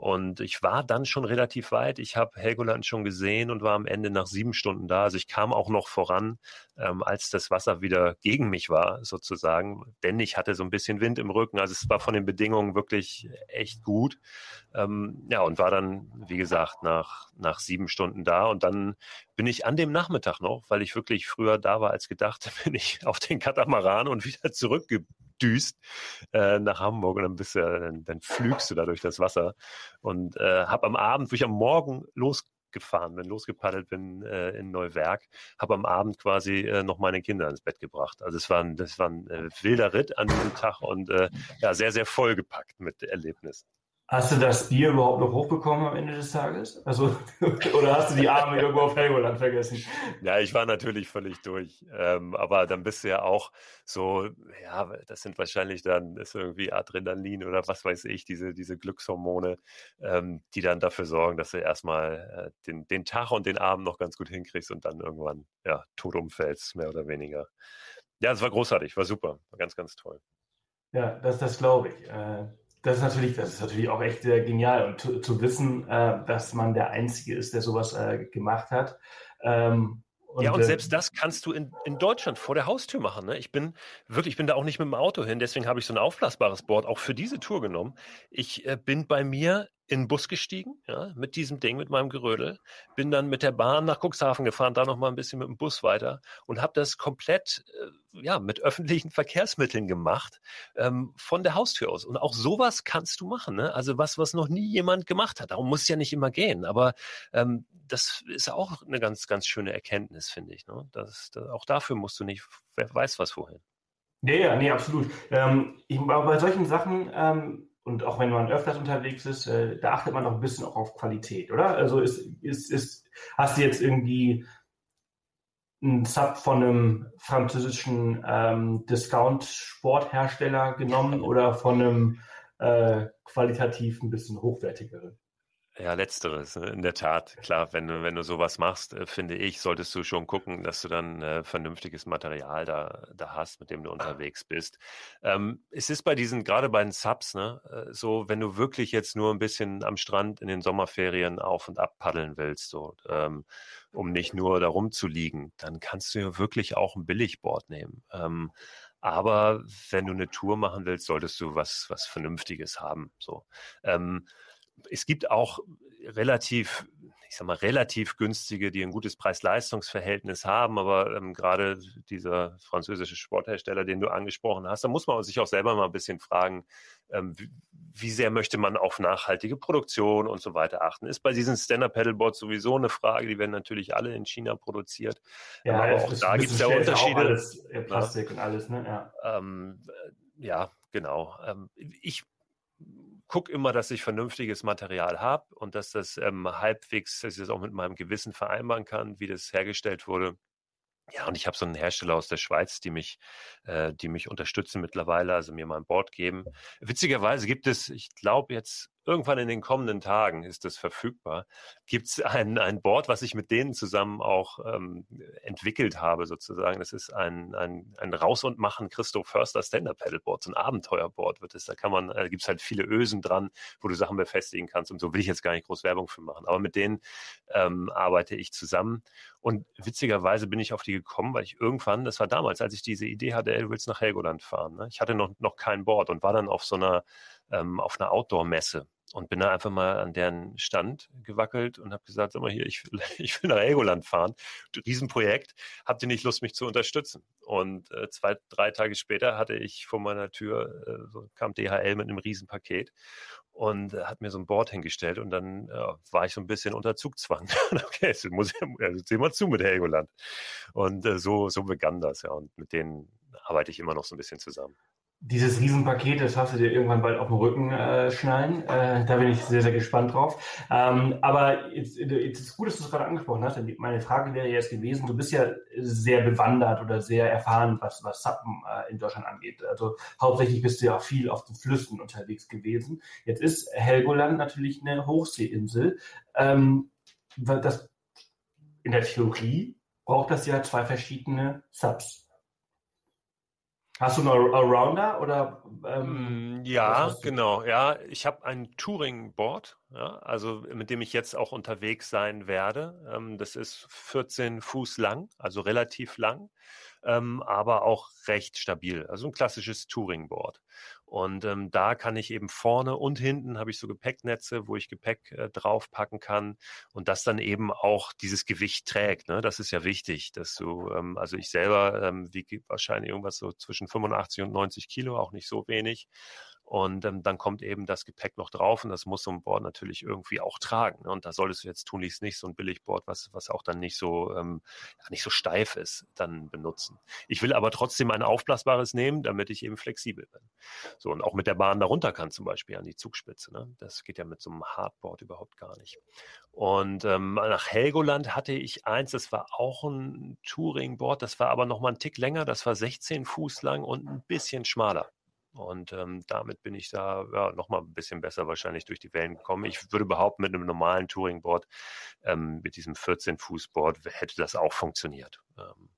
Und ich war dann schon relativ weit. Ich habe Helgoland schon gesehen und war am Ende nach sieben Stunden da. Also ich kam auch noch voran, ähm, als das Wasser wieder gegen mich war, sozusagen. Denn ich hatte so ein bisschen Wind im Rücken. Also es war von den Bedingungen wirklich echt gut. Ähm, ja, und war dann, wie gesagt, nach, nach sieben Stunden da. Und dann bin ich an dem Nachmittag noch, weil ich wirklich früher da war als gedacht, bin ich auf den Katamaran und wieder zurückge düst äh, nach Hamburg und dann bist du, dann, dann flügst du da durch das Wasser und äh, habe am Abend, wo ich am Morgen losgefahren bin, losgepaddelt bin äh, in Neuwerk, habe am Abend quasi äh, noch meine Kinder ins Bett gebracht. Also es war ein, das war ein äh, wilder Ritt an diesem Tag und äh, ja sehr sehr vollgepackt mit Erlebnissen. Hast du das Bier überhaupt noch hochbekommen am Ende des Tages? Also, oder hast du die Arme irgendwo auf Helgoland vergessen? Ja, ich war natürlich völlig durch. Ähm, aber dann bist du ja auch so, ja, das sind wahrscheinlich dann, ist irgendwie Adrenalin oder was weiß ich, diese, diese Glückshormone, ähm, die dann dafür sorgen, dass du erstmal äh, den, den Tag und den Abend noch ganz gut hinkriegst und dann irgendwann, ja, tot umfällst, mehr oder weniger. Ja, es war großartig, war super, war ganz, ganz toll. Ja, das, das glaube ich. Äh das ist natürlich, das ist natürlich auch echt äh, genial und zu, zu wissen, äh, dass man der Einzige ist, der sowas äh, gemacht hat. Ähm, und, ja, und äh, selbst das kannst du in, in Deutschland vor der Haustür machen. Ne? Ich bin wirklich, ich bin da auch nicht mit dem Auto hin, deswegen habe ich so ein aufblasbares Board auch für diese Tour genommen. Ich äh, bin bei mir in den Bus gestiegen, ja, mit diesem Ding, mit meinem Gerödel, bin dann mit der Bahn nach Cuxhaven gefahren, da noch mal ein bisschen mit dem Bus weiter und habe das komplett, äh, ja, mit öffentlichen Verkehrsmitteln gemacht, ähm, von der Haustür aus. Und auch sowas kannst du machen, ne? Also was, was noch nie jemand gemacht hat. Darum muss es ja nicht immer gehen, aber ähm, das ist auch eine ganz, ganz schöne Erkenntnis, finde ich. Ne? Das, das, auch dafür musst du nicht, wer weiß was wohin. Ja, ja, nee, absolut. Ähm, ich, bei solchen Sachen ähm, und auch wenn man öfters unterwegs ist, äh, da achtet man doch ein bisschen auch auf Qualität, oder? Also ist, ist, ist, hast du jetzt irgendwie einen Sub von einem französischen ähm, Discount-Sporthersteller genommen oder von einem äh, qualitativ ein bisschen hochwertigeren? Ja, letzteres, ne? in der Tat. Klar, wenn du, wenn du sowas machst, äh, finde ich, solltest du schon gucken, dass du dann äh, vernünftiges Material da, da hast, mit dem du unterwegs bist. Ähm, es ist bei diesen, gerade bei den Subs, ne, äh, so, wenn du wirklich jetzt nur ein bisschen am Strand in den Sommerferien auf und ab paddeln willst, so, ähm, um nicht nur da rumzuliegen, dann kannst du ja wirklich auch ein Billigboard nehmen. Ähm, aber wenn du eine Tour machen willst, solltest du was, was Vernünftiges haben, so. Es gibt auch relativ, ich sag mal, relativ günstige, die ein gutes Preis-Leistungs-Verhältnis haben, aber ähm, gerade dieser französische Sporthersteller, den du angesprochen hast, da muss man sich auch selber mal ein bisschen fragen, ähm, wie, wie, sehr möchte man auf nachhaltige Produktion und so weiter achten. Ist bei diesen Stand-Up-Paddleboards sowieso eine Frage, die werden natürlich alle in China produziert. Ja, aber auch da gibt es ja Unterschiede. Alles, Plastik ja. und alles, ne? Ja, ähm, ja genau. Ähm, ich gucke immer, dass ich vernünftiges Material habe und dass das ähm, halbwegs, dass ich das auch mit meinem Gewissen vereinbaren kann, wie das hergestellt wurde. Ja, und ich habe so einen Hersteller aus der Schweiz, die mich, äh, die mich unterstützen mittlerweile, also mir mal ein Board geben. Witzigerweise gibt es, ich glaube jetzt irgendwann in den kommenden Tagen ist das verfügbar. Gibt es ein, ein Board, was ich mit denen zusammen auch ähm, entwickelt habe, sozusagen. Das ist ein, ein, ein Raus- und Machen Christoph Förster Stand-Up Paddleboard, so ein Abenteuerboard wird es. Da kann man, da gibt es halt viele Ösen dran, wo du Sachen befestigen kannst und so will ich jetzt gar nicht groß Werbung für machen. Aber mit denen ähm, arbeite ich zusammen. Und witzigerweise bin ich auf die gekommen, weil ich irgendwann, das war damals, als ich diese Idee hatte, ey, du willst nach Helgoland fahren. Ne? Ich hatte noch, noch kein Board und war dann auf so einer ähm, auf einer Outdoor-Messe und bin da einfach mal an deren Stand gewackelt und habe gesagt, sag mal hier, ich will, ich will nach Helgoland fahren. Riesenprojekt, habt ihr nicht Lust, mich zu unterstützen? Und äh, zwei, drei Tage später hatte ich vor meiner Tür, äh, so kam DHL mit einem Riesenpaket und äh, hat mir so ein Board hingestellt und dann äh, war ich so ein bisschen unter Zugzwang. okay, jetzt muss ich, also sehen wir zu mit Helgoland. Und äh, so, so begann das, ja. Und mit denen arbeite ich immer noch so ein bisschen zusammen dieses Riesenpaket, das hast du dir irgendwann bald auf dem Rücken äh, schnallen. Äh, da bin ich sehr, sehr gespannt drauf. Ähm, aber jetzt, jetzt ist gut, dass du es gerade angesprochen hast. Meine Frage wäre jetzt gewesen, du bist ja sehr bewandert oder sehr erfahren, was, was Suppen äh, in Deutschland angeht. Also hauptsächlich bist du ja viel auf den Flüssen unterwegs gewesen. Jetzt ist Helgoland natürlich eine Hochseeinsel. Ähm, das, in der Theorie braucht das ja zwei verschiedene Subs. Hast du einen Allrounder oder? Ähm, mm, ja, genau. Ja, ich habe ein Touring-Board, ja, also mit dem ich jetzt auch unterwegs sein werde. Ähm, das ist 14 Fuß lang, also relativ lang, ähm, aber auch recht stabil. Also ein klassisches Touring-Board. Und ähm, da kann ich eben vorne und hinten habe ich so Gepäcknetze, wo ich Gepäck äh, draufpacken kann und das dann eben auch dieses Gewicht trägt. Ne? Das ist ja wichtig, dass du, ähm, also ich selber ähm, wiege wahrscheinlich irgendwas so zwischen 85 und 90 Kilo, auch nicht so wenig. Und ähm, dann kommt eben das Gepäck noch drauf und das muss so ein Board natürlich irgendwie auch tragen. Ne? Und da solltest du jetzt tunlichst nicht so ein Billigboard, was, was auch dann nicht so, ähm, nicht so steif ist, dann benutzen. Ich will aber trotzdem ein aufblasbares nehmen, damit ich eben flexibel bin. So, und auch mit der Bahn darunter kann zum Beispiel an die Zugspitze. Ne? Das geht ja mit so einem Hardboard überhaupt gar nicht. Und ähm, nach Helgoland hatte ich eins, das war auch ein Touringboard, das war aber noch mal einen Tick länger, das war 16 Fuß lang und ein bisschen schmaler. Und ähm, damit bin ich da ja, nochmal ein bisschen besser wahrscheinlich durch die Wellen gekommen. Ich würde behaupten, mit einem normalen Touringboard, ähm, mit diesem 14-Fuß-Board, hätte das auch funktioniert. Ähm,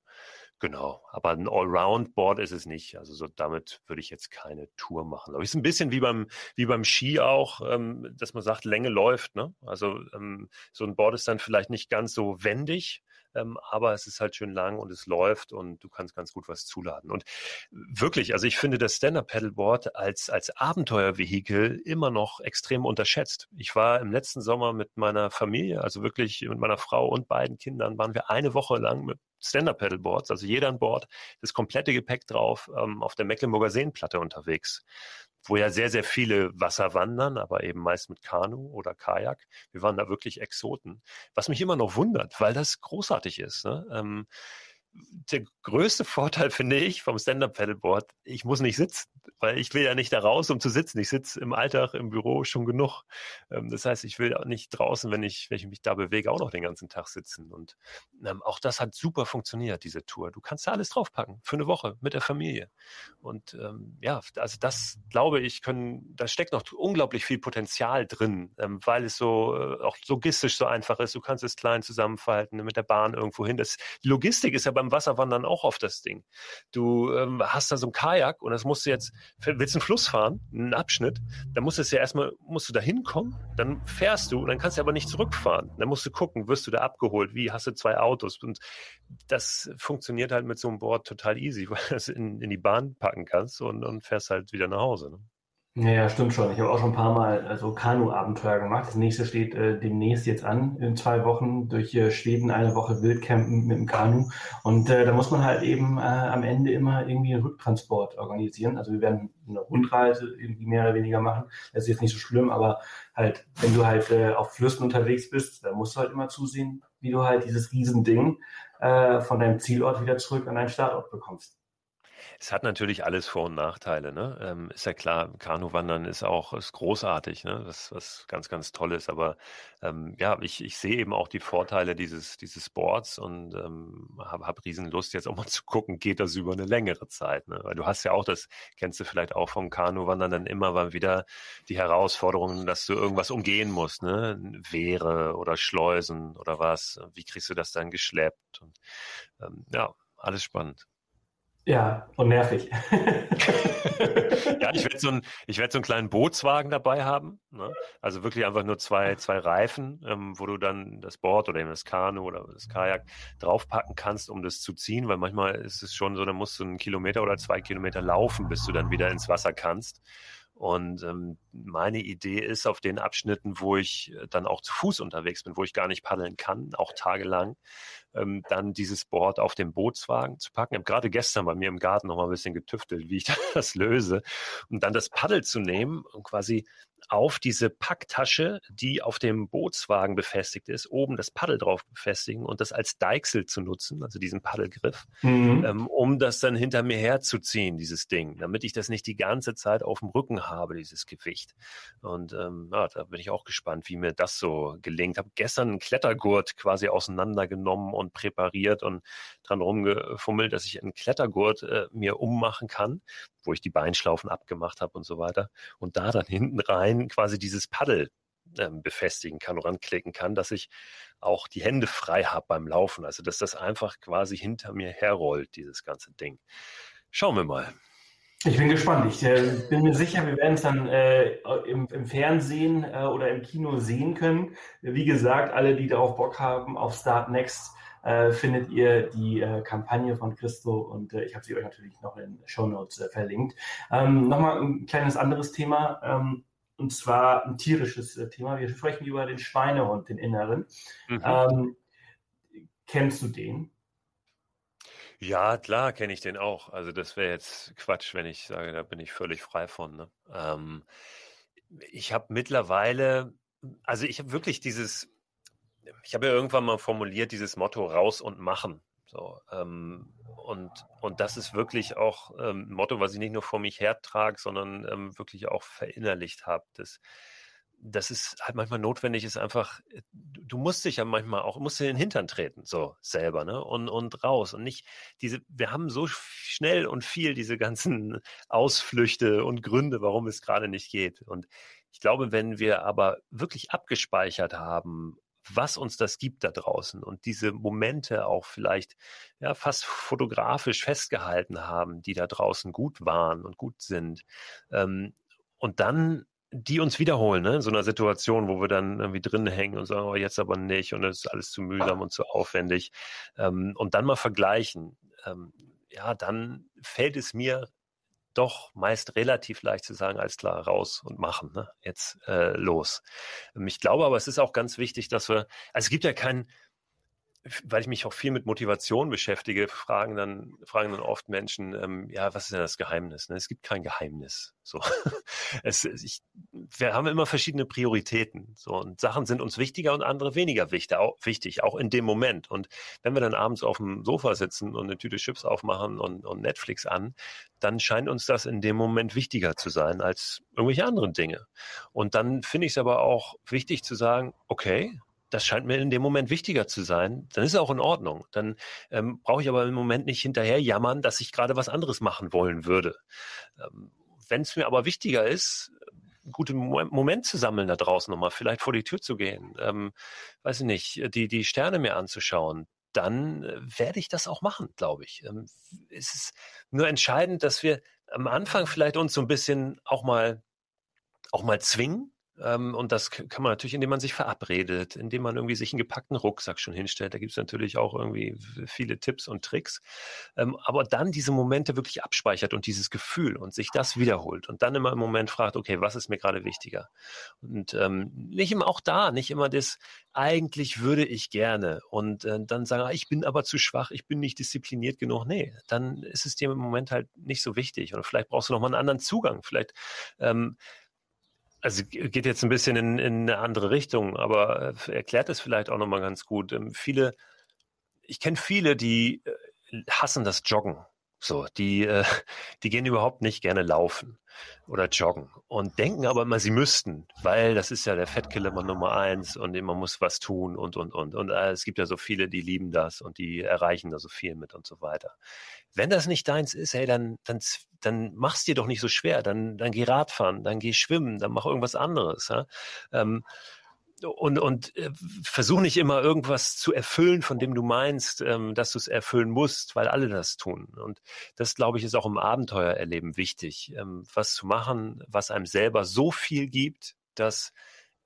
genau, aber ein Allround-Board ist es nicht. Also so damit würde ich jetzt keine Tour machen. Aber es ist ein bisschen wie beim, wie beim Ski auch, ähm, dass man sagt, Länge läuft. Ne? Also ähm, so ein Board ist dann vielleicht nicht ganz so wendig, ähm, aber es ist halt schön lang und es läuft und du kannst ganz gut was zuladen. Und wirklich, also ich finde das Stand-Up-Paddleboard als, als Abenteuervehikel immer noch extrem unterschätzt. Ich war im letzten Sommer mit meiner Familie, also wirklich mit meiner Frau und beiden Kindern, waren wir eine Woche lang mit Stand-Up-Paddleboards, also jeder an Bord, das komplette Gepäck drauf, ähm, auf der Mecklenburger Seenplatte unterwegs wo ja sehr, sehr viele Wasser wandern, aber eben meist mit Kanu oder Kajak. Wir waren da wirklich Exoten. Was mich immer noch wundert, weil das großartig ist. Ne? Ähm, der größte Vorteil finde ich vom Stand-Up-Paddleboard, ich muss nicht sitzen, weil ich will ja nicht da raus, um zu sitzen. Ich sitze im Alltag im Büro schon genug. Ähm, das heißt, ich will auch nicht draußen, wenn ich, wenn ich mich da bewege, auch noch den ganzen Tag sitzen. Und ähm, auch das hat super funktioniert, diese Tour. Du kannst da alles draufpacken für eine Woche mit der Familie. Und ähm, ja, also das glaube ich, können, da steckt noch unglaublich viel Potenzial drin, ähm, weil es so äh, auch logistisch so einfach ist. Du kannst es klein zusammenfalten, mit der Bahn irgendwo hin. Die Logistik ist ja beim Wasserwandern auch oft das Ding. Du ähm, hast da so ein Kajak und das musst du jetzt, willst einen Fluss fahren, einen Abschnitt, dann musst du es ja erstmal, musst du da hinkommen, dann fährst du und dann kannst du aber nicht zurückfahren. Dann musst du gucken, wirst du da abgeholt, wie hast du zwei Autos und das funktioniert halt mit so einem Board total easy, weil du es in, in die Bahn packen kannst und, und fährst halt wieder nach Hause. Ne? Ja, stimmt schon. Ich habe auch schon ein paar Mal äh, so Kanu-Abenteuer gemacht. Das nächste steht äh, demnächst jetzt an, in zwei Wochen durch äh, Schweden eine Woche Wildcampen mit dem Kanu. Und äh, da muss man halt eben äh, am Ende immer irgendwie einen Rücktransport organisieren. Also wir werden eine Rundreise irgendwie mehr oder weniger machen. Das ist jetzt nicht so schlimm, aber halt, wenn du halt äh, auf Flüssen unterwegs bist, dann musst du halt immer zusehen, wie du halt dieses Riesending äh, von deinem Zielort wieder zurück an deinen Startort bekommst. Es hat natürlich alles Vor- und Nachteile. Ne? Ähm, ist ja klar, Kanuwandern ist auch ist großartig, ne? was, was ganz, ganz toll ist. Aber ähm, ja, ich, ich sehe eben auch die Vorteile dieses, dieses Sports und ähm, habe hab riesen Lust, jetzt auch mal zu gucken, geht das über eine längere Zeit. Ne? Weil du hast ja auch, das kennst du vielleicht auch vom Kanuwandern, dann immer mal wieder die Herausforderungen, dass du irgendwas umgehen musst, ne? Wehre oder Schleusen oder was. Wie kriegst du das dann geschleppt? Und, ähm, ja, alles spannend. Ja, und nervig. ja, ich werde so, ein, werd so einen kleinen Bootswagen dabei haben. Ne? Also wirklich einfach nur zwei, zwei Reifen, ähm, wo du dann das Board oder eben das Kanu oder das Kajak draufpacken kannst, um das zu ziehen, weil manchmal ist es schon so, dann musst du einen Kilometer oder zwei Kilometer laufen, bis du dann wieder ins Wasser kannst. Und ähm, meine Idee ist, auf den Abschnitten, wo ich äh, dann auch zu Fuß unterwegs bin, wo ich gar nicht paddeln kann, auch tagelang, ähm, dann dieses Board auf den Bootswagen zu packen. Ich habe gerade gestern bei mir im Garten noch mal ein bisschen getüftelt, wie ich das löse. Und dann das Paddel zu nehmen und quasi auf diese Packtasche, die auf dem Bootswagen befestigt ist, oben das Paddel drauf befestigen und das als Deichsel zu nutzen, also diesen Paddelgriff, mhm. ähm, um das dann hinter mir herzuziehen, dieses Ding, damit ich das nicht die ganze Zeit auf dem Rücken habe, dieses Gewicht. Und ähm, ja, da bin ich auch gespannt, wie mir das so gelingt. Habe gestern einen Klettergurt quasi auseinandergenommen und präpariert und dran rumgefummelt, dass ich einen Klettergurt äh, mir ummachen kann, wo ich die Beinschlaufen abgemacht habe und so weiter. Und da dann hinten rein quasi dieses Paddel ähm, befestigen kann, ranklicken kann, dass ich auch die Hände frei habe beim Laufen. Also dass das einfach quasi hinter mir herrollt, dieses ganze Ding. Schauen wir mal. Ich bin gespannt. Ich äh, bin mir sicher, wir werden es dann äh, im, im, Fernsehen äh, oder im Kino sehen können. Wie gesagt, alle, die darauf Bock haben, auf Start Next äh, findet ihr die äh, Kampagne von Christo und äh, ich habe sie euch natürlich noch in Show Notes äh, verlinkt. Ähm, Nochmal ein kleines anderes Thema. Ähm, und zwar ein tierisches äh, Thema. Wir sprechen über den Schweinehund, den inneren. Mhm. Ähm, kennst du den? Ja, klar, kenne ich den auch. Also das wäre jetzt Quatsch, wenn ich sage, da bin ich völlig frei von. Ne? Ähm, ich habe mittlerweile, also ich habe wirklich dieses, ich habe ja irgendwann mal formuliert, dieses Motto raus und machen. So, ähm, und, und das ist wirklich auch ähm, ein Motto, was ich nicht nur vor mich hertrage, sondern ähm, wirklich auch verinnerlicht habe. Das, das ist halt manchmal notwendig, ist einfach, du musst dich ja manchmal auch, musst in den Hintern treten, so selber, ne? Und, und raus. Und nicht diese, wir haben so schnell und viel diese ganzen Ausflüchte und Gründe, warum es gerade nicht geht. Und ich glaube, wenn wir aber wirklich abgespeichert haben, was uns das gibt da draußen und diese Momente auch vielleicht ja fast fotografisch festgehalten haben, die da draußen gut waren und gut sind. Ähm, und dann die uns wiederholen, ne? in so einer Situation, wo wir dann irgendwie drin hängen und sagen, oh, jetzt aber nicht und es ist alles zu mühsam und zu aufwendig. Ähm, und dann mal vergleichen. Ähm, ja, dann fällt es mir doch meist relativ leicht zu sagen, alles klar, raus und machen, ne? jetzt äh, los. Ähm, ich glaube aber, es ist auch ganz wichtig, dass wir, also es gibt ja keinen, weil ich mich auch viel mit Motivation beschäftige, fragen dann, fragen dann oft Menschen, ähm, ja, was ist denn das Geheimnis? Ne? Es gibt kein Geheimnis. So, es, ich, wir haben immer verschiedene Prioritäten. So und Sachen sind uns wichtiger und andere weniger wichtig, auch, wichtig, auch in dem Moment. Und wenn wir dann abends auf dem Sofa sitzen und eine Tüte Chips aufmachen und, und Netflix an, dann scheint uns das in dem Moment wichtiger zu sein als irgendwelche anderen Dinge. Und dann finde ich es aber auch wichtig zu sagen, okay, das scheint mir in dem Moment wichtiger zu sein, dann ist es auch in Ordnung. Dann ähm, brauche ich aber im Moment nicht hinterher jammern, dass ich gerade was anderes machen wollen würde. Ähm, Wenn es mir aber wichtiger ist, einen guten Moment zu sammeln da draußen nochmal, vielleicht vor die Tür zu gehen, ähm, weiß ich nicht, die, die Sterne mir anzuschauen, dann äh, werde ich das auch machen, glaube ich. Ähm, es ist nur entscheidend, dass wir am Anfang vielleicht uns so ein bisschen auch mal auch mal zwingen, und das kann man natürlich, indem man sich verabredet, indem man irgendwie sich einen gepackten Rucksack schon hinstellt. Da gibt es natürlich auch irgendwie viele Tipps und Tricks. Ähm, aber dann diese Momente wirklich abspeichert und dieses Gefühl und sich das wiederholt und dann immer im Moment fragt, okay, was ist mir gerade wichtiger? Und ähm, nicht immer auch da, nicht immer das, eigentlich würde ich gerne und äh, dann sagen, ah, ich bin aber zu schwach, ich bin nicht diszipliniert genug. Nee, dann ist es dir im Moment halt nicht so wichtig. Oder vielleicht brauchst du noch mal einen anderen Zugang. Vielleicht ähm, also geht jetzt ein bisschen in, in eine andere Richtung, aber äh, erklärt es vielleicht auch nochmal ganz gut. Ähm, viele, ich kenne viele, die äh, hassen das Joggen. So, die, äh, die gehen überhaupt nicht gerne laufen oder joggen und denken aber immer, sie müssten, weil das ist ja der Fettkiller Nummer eins und man muss was tun und, und, und. Und äh, es gibt ja so viele, die lieben das und die erreichen da so viel mit und so weiter. Wenn das nicht deins ist, hey, dann, dann, dann mach's dir doch nicht so schwer. Dann, dann geh Radfahren, dann geh schwimmen, dann mach irgendwas anderes. Ja? Ähm, und, und äh, versuch nicht immer irgendwas zu erfüllen, von dem du meinst, ähm, dass du es erfüllen musst, weil alle das tun. Und das, glaube ich, ist auch im Abenteuererleben wichtig, ähm, was zu machen, was einem selber so viel gibt, dass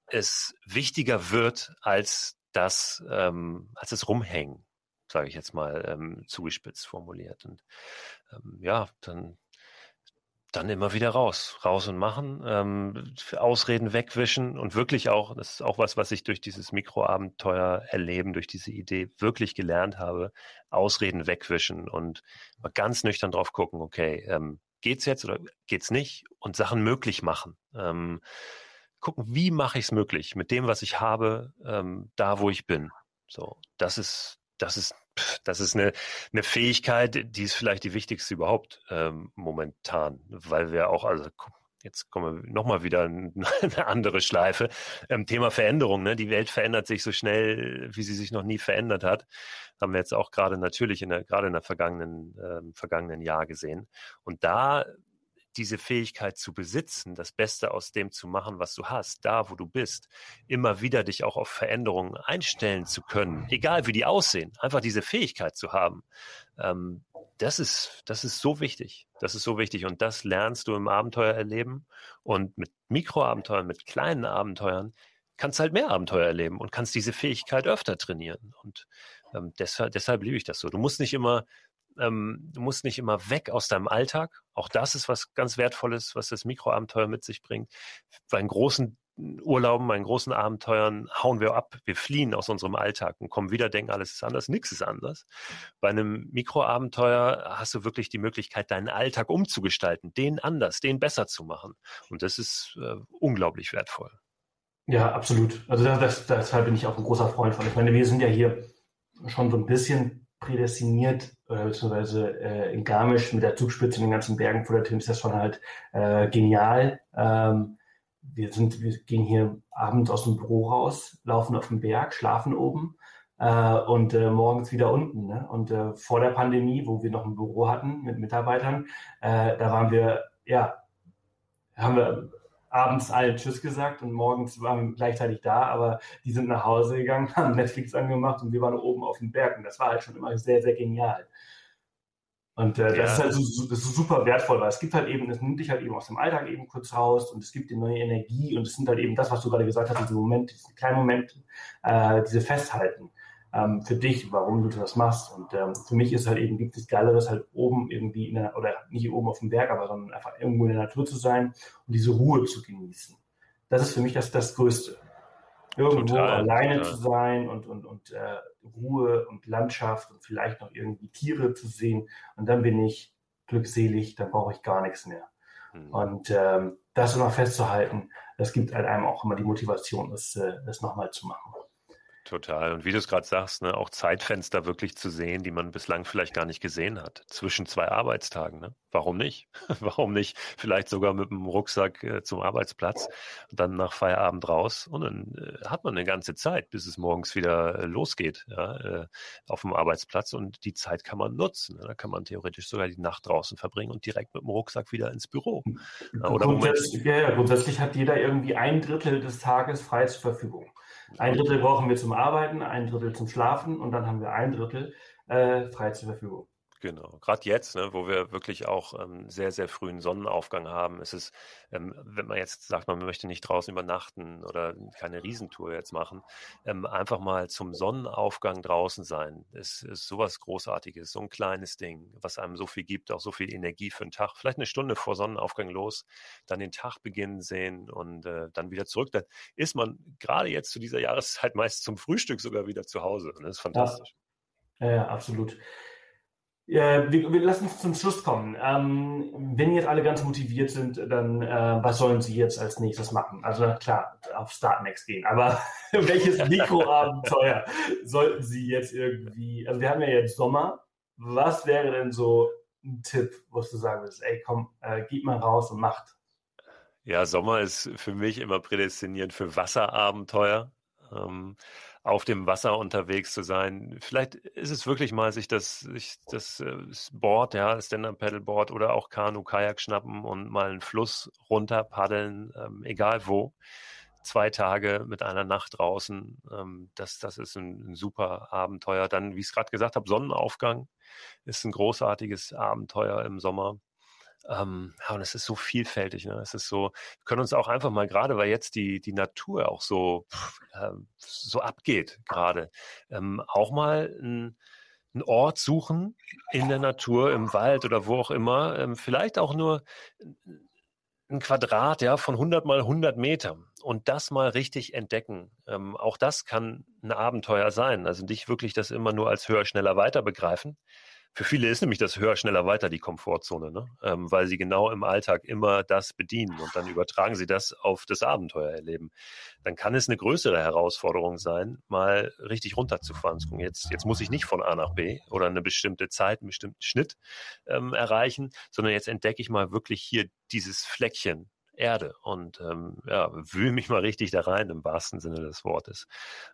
es wichtiger wird als das, ähm, als das Rumhängen, sage ich jetzt mal ähm, zugespitzt formuliert. Und ähm, ja, dann dann immer wieder raus, raus und machen, ähm, Ausreden wegwischen und wirklich auch, das ist auch was, was ich durch dieses Mikroabenteuer erleben, durch diese Idee wirklich gelernt habe, Ausreden wegwischen und mal ganz nüchtern drauf gucken, okay, ähm, geht's jetzt oder geht's nicht und Sachen möglich machen. Ähm, gucken, wie mache ich es möglich mit dem, was ich habe, ähm, da wo ich bin. So, das ist, das ist das ist eine, eine Fähigkeit, die ist vielleicht die wichtigste überhaupt ähm, momentan, weil wir auch, also jetzt kommen wir nochmal wieder in eine andere Schleife. Ähm, Thema Veränderung, ne? Die Welt verändert sich so schnell, wie sie sich noch nie verändert hat. Haben wir jetzt auch gerade natürlich in der, gerade in der vergangenen, ähm, vergangenen Jahr gesehen. Und da diese Fähigkeit zu besitzen, das Beste aus dem zu machen, was du hast, da wo du bist, immer wieder dich auch auf Veränderungen einstellen zu können, egal wie die aussehen, einfach diese Fähigkeit zu haben, ähm, das ist, das ist so wichtig. Das ist so wichtig. Und das lernst du im Abenteuer erleben. Und mit Mikroabenteuern, mit kleinen Abenteuern, kannst halt mehr Abenteuer erleben und kannst diese Fähigkeit öfter trainieren. Und ähm, deshalb, deshalb liebe ich das so. Du musst nicht immer ähm, du musst nicht immer weg aus deinem Alltag. Auch das ist was ganz Wertvolles, was das Mikroabenteuer mit sich bringt. Bei einen großen Urlauben, bei großen Abenteuern hauen wir ab, wir fliehen aus unserem Alltag und kommen wieder, denken, alles ist anders, nichts ist anders. Bei einem Mikroabenteuer hast du wirklich die Möglichkeit, deinen Alltag umzugestalten, den anders, den besser zu machen. Und das ist äh, unglaublich wertvoll. Ja, absolut. Also das, das, deshalb bin ich auch ein großer Freund von. Ich meine, wir sind ja hier schon so ein bisschen prädestiniert, oder beziehungsweise äh, in Garmisch mit der Zugspitze in den ganzen Bergen vor der Tim ist das schon halt äh, genial. Ähm, wir sind, wir gehen hier abends aus dem Büro raus, laufen auf dem Berg, schlafen oben äh, und äh, morgens wieder unten. Ne? Und äh, vor der Pandemie, wo wir noch ein Büro hatten mit Mitarbeitern, äh, da waren wir, ja, haben wir abends allen Tschüss gesagt und morgens waren wir gleichzeitig da, aber die sind nach Hause gegangen, haben Netflix angemacht und wir waren oben auf dem Berg und das war halt schon immer sehr, sehr genial. Und äh, das ja. ist halt so, das ist super wertvoll, weil es gibt halt eben, es nimmt dich halt eben aus dem Alltag eben kurz raus und es gibt dir neue Energie und es sind halt eben das, was du gerade gesagt hast, diese Momente, diese kleinen Momente, äh, diese Festhalten ähm, für dich, warum du das machst. Und ähm, für mich ist halt eben, gibt es Geileres halt oben irgendwie in der, oder nicht oben auf dem Berg, aber sondern einfach irgendwo in der Natur zu sein und diese Ruhe zu genießen. Das ist für mich das, das Größte. Irgendwo total, alleine total. zu sein und, und, und äh, Ruhe und Landschaft und vielleicht noch irgendwie Tiere zu sehen. Und dann bin ich glückselig, dann brauche ich gar nichts mehr. Mhm. Und ähm, das immer festzuhalten, das gibt halt einem auch immer die Motivation, das, äh, das nochmal zu machen. Total. Und wie du es gerade sagst, ne, auch Zeitfenster wirklich zu sehen, die man bislang vielleicht gar nicht gesehen hat, zwischen zwei Arbeitstagen. Ne? Warum nicht? Warum nicht? Vielleicht sogar mit dem Rucksack äh, zum Arbeitsplatz, dann nach Feierabend raus und dann äh, hat man eine ganze Zeit, bis es morgens wieder äh, losgeht ja, äh, auf dem Arbeitsplatz und die Zeit kann man nutzen. Ne? Da kann man theoretisch sogar die Nacht draußen verbringen und direkt mit dem Rucksack wieder ins Büro. Oder grundsätzlich, ja, grundsätzlich hat jeder irgendwie ein Drittel des Tages frei zur Verfügung. Ein Drittel brauchen wir zum Arbeiten, ein Drittel zum Schlafen und dann haben wir ein Drittel äh, frei zur Verfügung. Genau, gerade jetzt, ne, wo wir wirklich auch ähm, sehr, sehr frühen Sonnenaufgang haben, ist es, ähm, wenn man jetzt sagt, man möchte nicht draußen übernachten oder keine Riesentour jetzt machen, ähm, einfach mal zum Sonnenaufgang draußen sein, ist, ist sowas Großartiges, so ein kleines Ding, was einem so viel gibt, auch so viel Energie für den Tag. Vielleicht eine Stunde vor Sonnenaufgang los, dann den Tag beginnen sehen und äh, dann wieder zurück. Dann ist man gerade jetzt zu dieser Jahreszeit meist zum Frühstück sogar wieder zu Hause. Das ist fantastisch. Ja, ja absolut. Ja, wir, wir lassen uns zum Schluss kommen. Ähm, wenn jetzt alle ganz motiviert sind, dann äh, was sollen sie jetzt als nächstes machen? Also klar, auf Startnext gehen. Aber welches Mikroabenteuer sollten sie jetzt irgendwie? Also wir haben ja jetzt Sommer. Was wäre denn so ein Tipp, wo du sagen würdest, ey, komm, äh, geht mal raus und macht? Ja, Sommer ist für mich immer prädestiniert für Wasserabenteuer. Ähm, auf dem Wasser unterwegs zu sein. Vielleicht ist es wirklich mal sich das, sich das, äh, Board, ja, Stand-Up-Paddleboard oder auch Kanu, Kajak schnappen und mal einen Fluss runter paddeln, ähm, egal wo. Zwei Tage mit einer Nacht draußen, ähm, das, das ist ein, ein super Abenteuer. Dann, wie ich es gerade gesagt habe, Sonnenaufgang ist ein großartiges Abenteuer im Sommer. Ähm, und es ist so vielfältig. Ne? Es ist so, wir können uns auch einfach mal, gerade weil jetzt die, die Natur auch so, äh, so abgeht, gerade, ähm, auch mal ein, einen Ort suchen in der Natur, im Wald oder wo auch immer, ähm, vielleicht auch nur ein Quadrat ja, von 100 mal 100 Metern und das mal richtig entdecken. Ähm, auch das kann ein Abenteuer sein. Also nicht wirklich das immer nur als höher, schneller, weiter begreifen, für viele ist nämlich das höher, schneller, weiter die Komfortzone, ne? Ähm, weil sie genau im Alltag immer das bedienen und dann übertragen sie das auf das Abenteuererleben. Dann kann es eine größere Herausforderung sein, mal richtig runterzufahren. Jetzt, jetzt muss ich nicht von A nach B oder eine bestimmte Zeit, einen bestimmten Schnitt ähm, erreichen, sondern jetzt entdecke ich mal wirklich hier dieses Fleckchen, Erde und ähm, ja, wühle mich mal richtig da rein im wahrsten Sinne des Wortes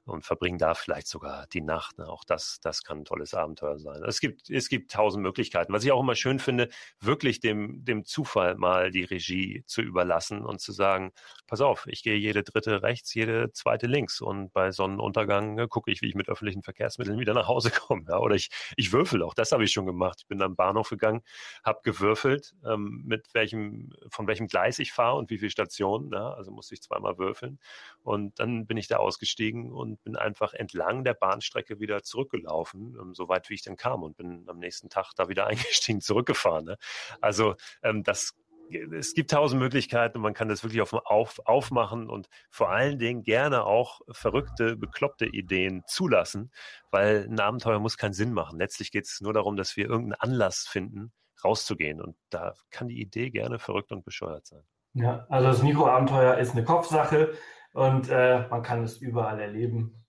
und verbringe da vielleicht sogar die Nacht. Ne? Auch das, das kann ein tolles Abenteuer sein. Es gibt, es gibt tausend Möglichkeiten. Was ich auch immer schön finde, wirklich dem, dem Zufall mal die Regie zu überlassen und zu sagen, pass auf, ich gehe jede dritte rechts, jede zweite links und bei Sonnenuntergang ne, gucke ich, wie ich mit öffentlichen Verkehrsmitteln wieder nach Hause komme. Ja? Oder ich, ich würfel auch, das habe ich schon gemacht. Ich bin am Bahnhof gegangen, habe gewürfelt, ähm, mit welchem, von welchem Gleis ich fahre und wie viele Stationen. Ja? Also musste ich zweimal würfeln. Und dann bin ich da ausgestiegen und bin einfach entlang der Bahnstrecke wieder zurückgelaufen, ähm, so weit wie ich dann kam und bin am nächsten Tag da wieder eingestiegen, zurückgefahren. Ne? Also ähm, das es gibt tausend Möglichkeiten und man kann das wirklich auf, auf, aufmachen und vor allen Dingen gerne auch verrückte, bekloppte Ideen zulassen, weil ein Abenteuer muss keinen Sinn machen. Letztlich geht es nur darum, dass wir irgendeinen Anlass finden, rauszugehen. Und da kann die Idee gerne verrückt und bescheuert sein. Ja, also das Mikroabenteuer ist eine Kopfsache und äh, man kann es überall erleben.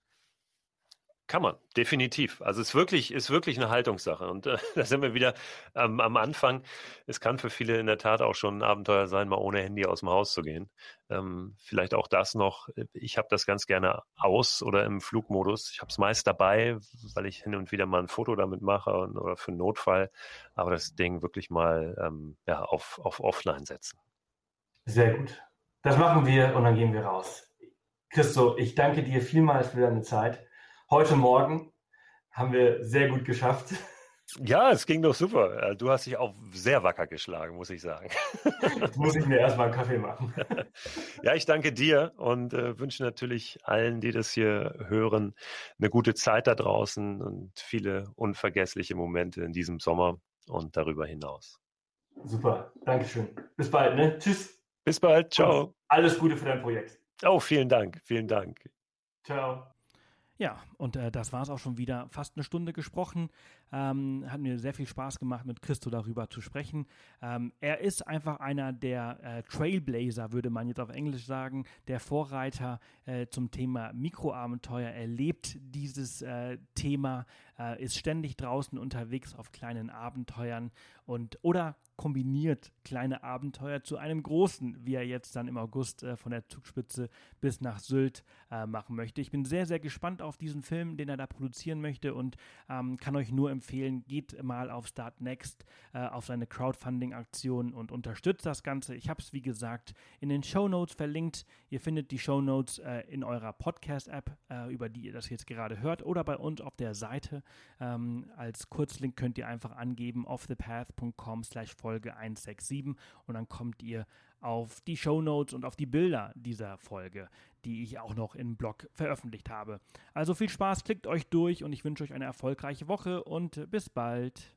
Kann man, definitiv. Also es ist wirklich, ist wirklich eine Haltungssache. Und äh, da sind wir wieder ähm, am Anfang. Es kann für viele in der Tat auch schon ein Abenteuer sein, mal ohne Handy aus dem Haus zu gehen. Ähm, vielleicht auch das noch. Ich habe das ganz gerne aus oder im Flugmodus. Ich habe es meist dabei, weil ich hin und wieder mal ein Foto damit mache oder für einen Notfall. Aber das Ding wirklich mal ähm, ja, auf, auf Offline setzen. Sehr gut. Das machen wir und dann gehen wir raus. Christo, ich danke dir vielmals für deine Zeit. Heute Morgen haben wir sehr gut geschafft. Ja, es ging doch super. Äh, du hast dich auch sehr wacker geschlagen, muss ich sagen. Jetzt muss ich mir erstmal einen Kaffee machen. Ja, ich danke dir und äh, wünsche natürlich allen, die das hier hören, eine gute Zeit da draußen und viele unvergessliche Momente in diesem Sommer und darüber hinaus. Super, Dankeschön. Bis bald, ne? Tschüss. Bis bald. Ciao. Alles Gute für dein Projekt. Oh, vielen Dank. Vielen Dank. Ciao. Ja, und äh, das war es auch schon wieder. Fast eine Stunde gesprochen. Ähm, hat mir sehr viel Spaß gemacht, mit Christo darüber zu sprechen. Ähm, er ist einfach einer der äh, Trailblazer, würde man jetzt auf Englisch sagen, der Vorreiter äh, zum Thema Mikroabenteuer. Er lebt dieses äh, Thema, äh, ist ständig draußen unterwegs auf kleinen Abenteuern und oder kombiniert kleine Abenteuer zu einem großen, wie er jetzt dann im August äh, von der Zugspitze bis nach Sylt äh, machen möchte. Ich bin sehr, sehr gespannt auf diesen Film, den er da produzieren möchte und ähm, kann euch nur empfehlen, geht mal auf Start Next, äh, auf seine Crowdfunding-Aktion und unterstützt das Ganze. Ich habe es, wie gesagt, in den Show Notes verlinkt. Ihr findet die Show Notes äh, in eurer Podcast-App, äh, über die ihr das jetzt gerade hört, oder bei uns auf der Seite. Ähm, als Kurzlink könnt ihr einfach angeben offthepath.com slash Folge 167 und dann kommt ihr auf die Show Notes und auf die Bilder dieser Folge, die ich auch noch im Blog veröffentlicht habe. Also viel Spaß, klickt euch durch und ich wünsche euch eine erfolgreiche Woche und bis bald.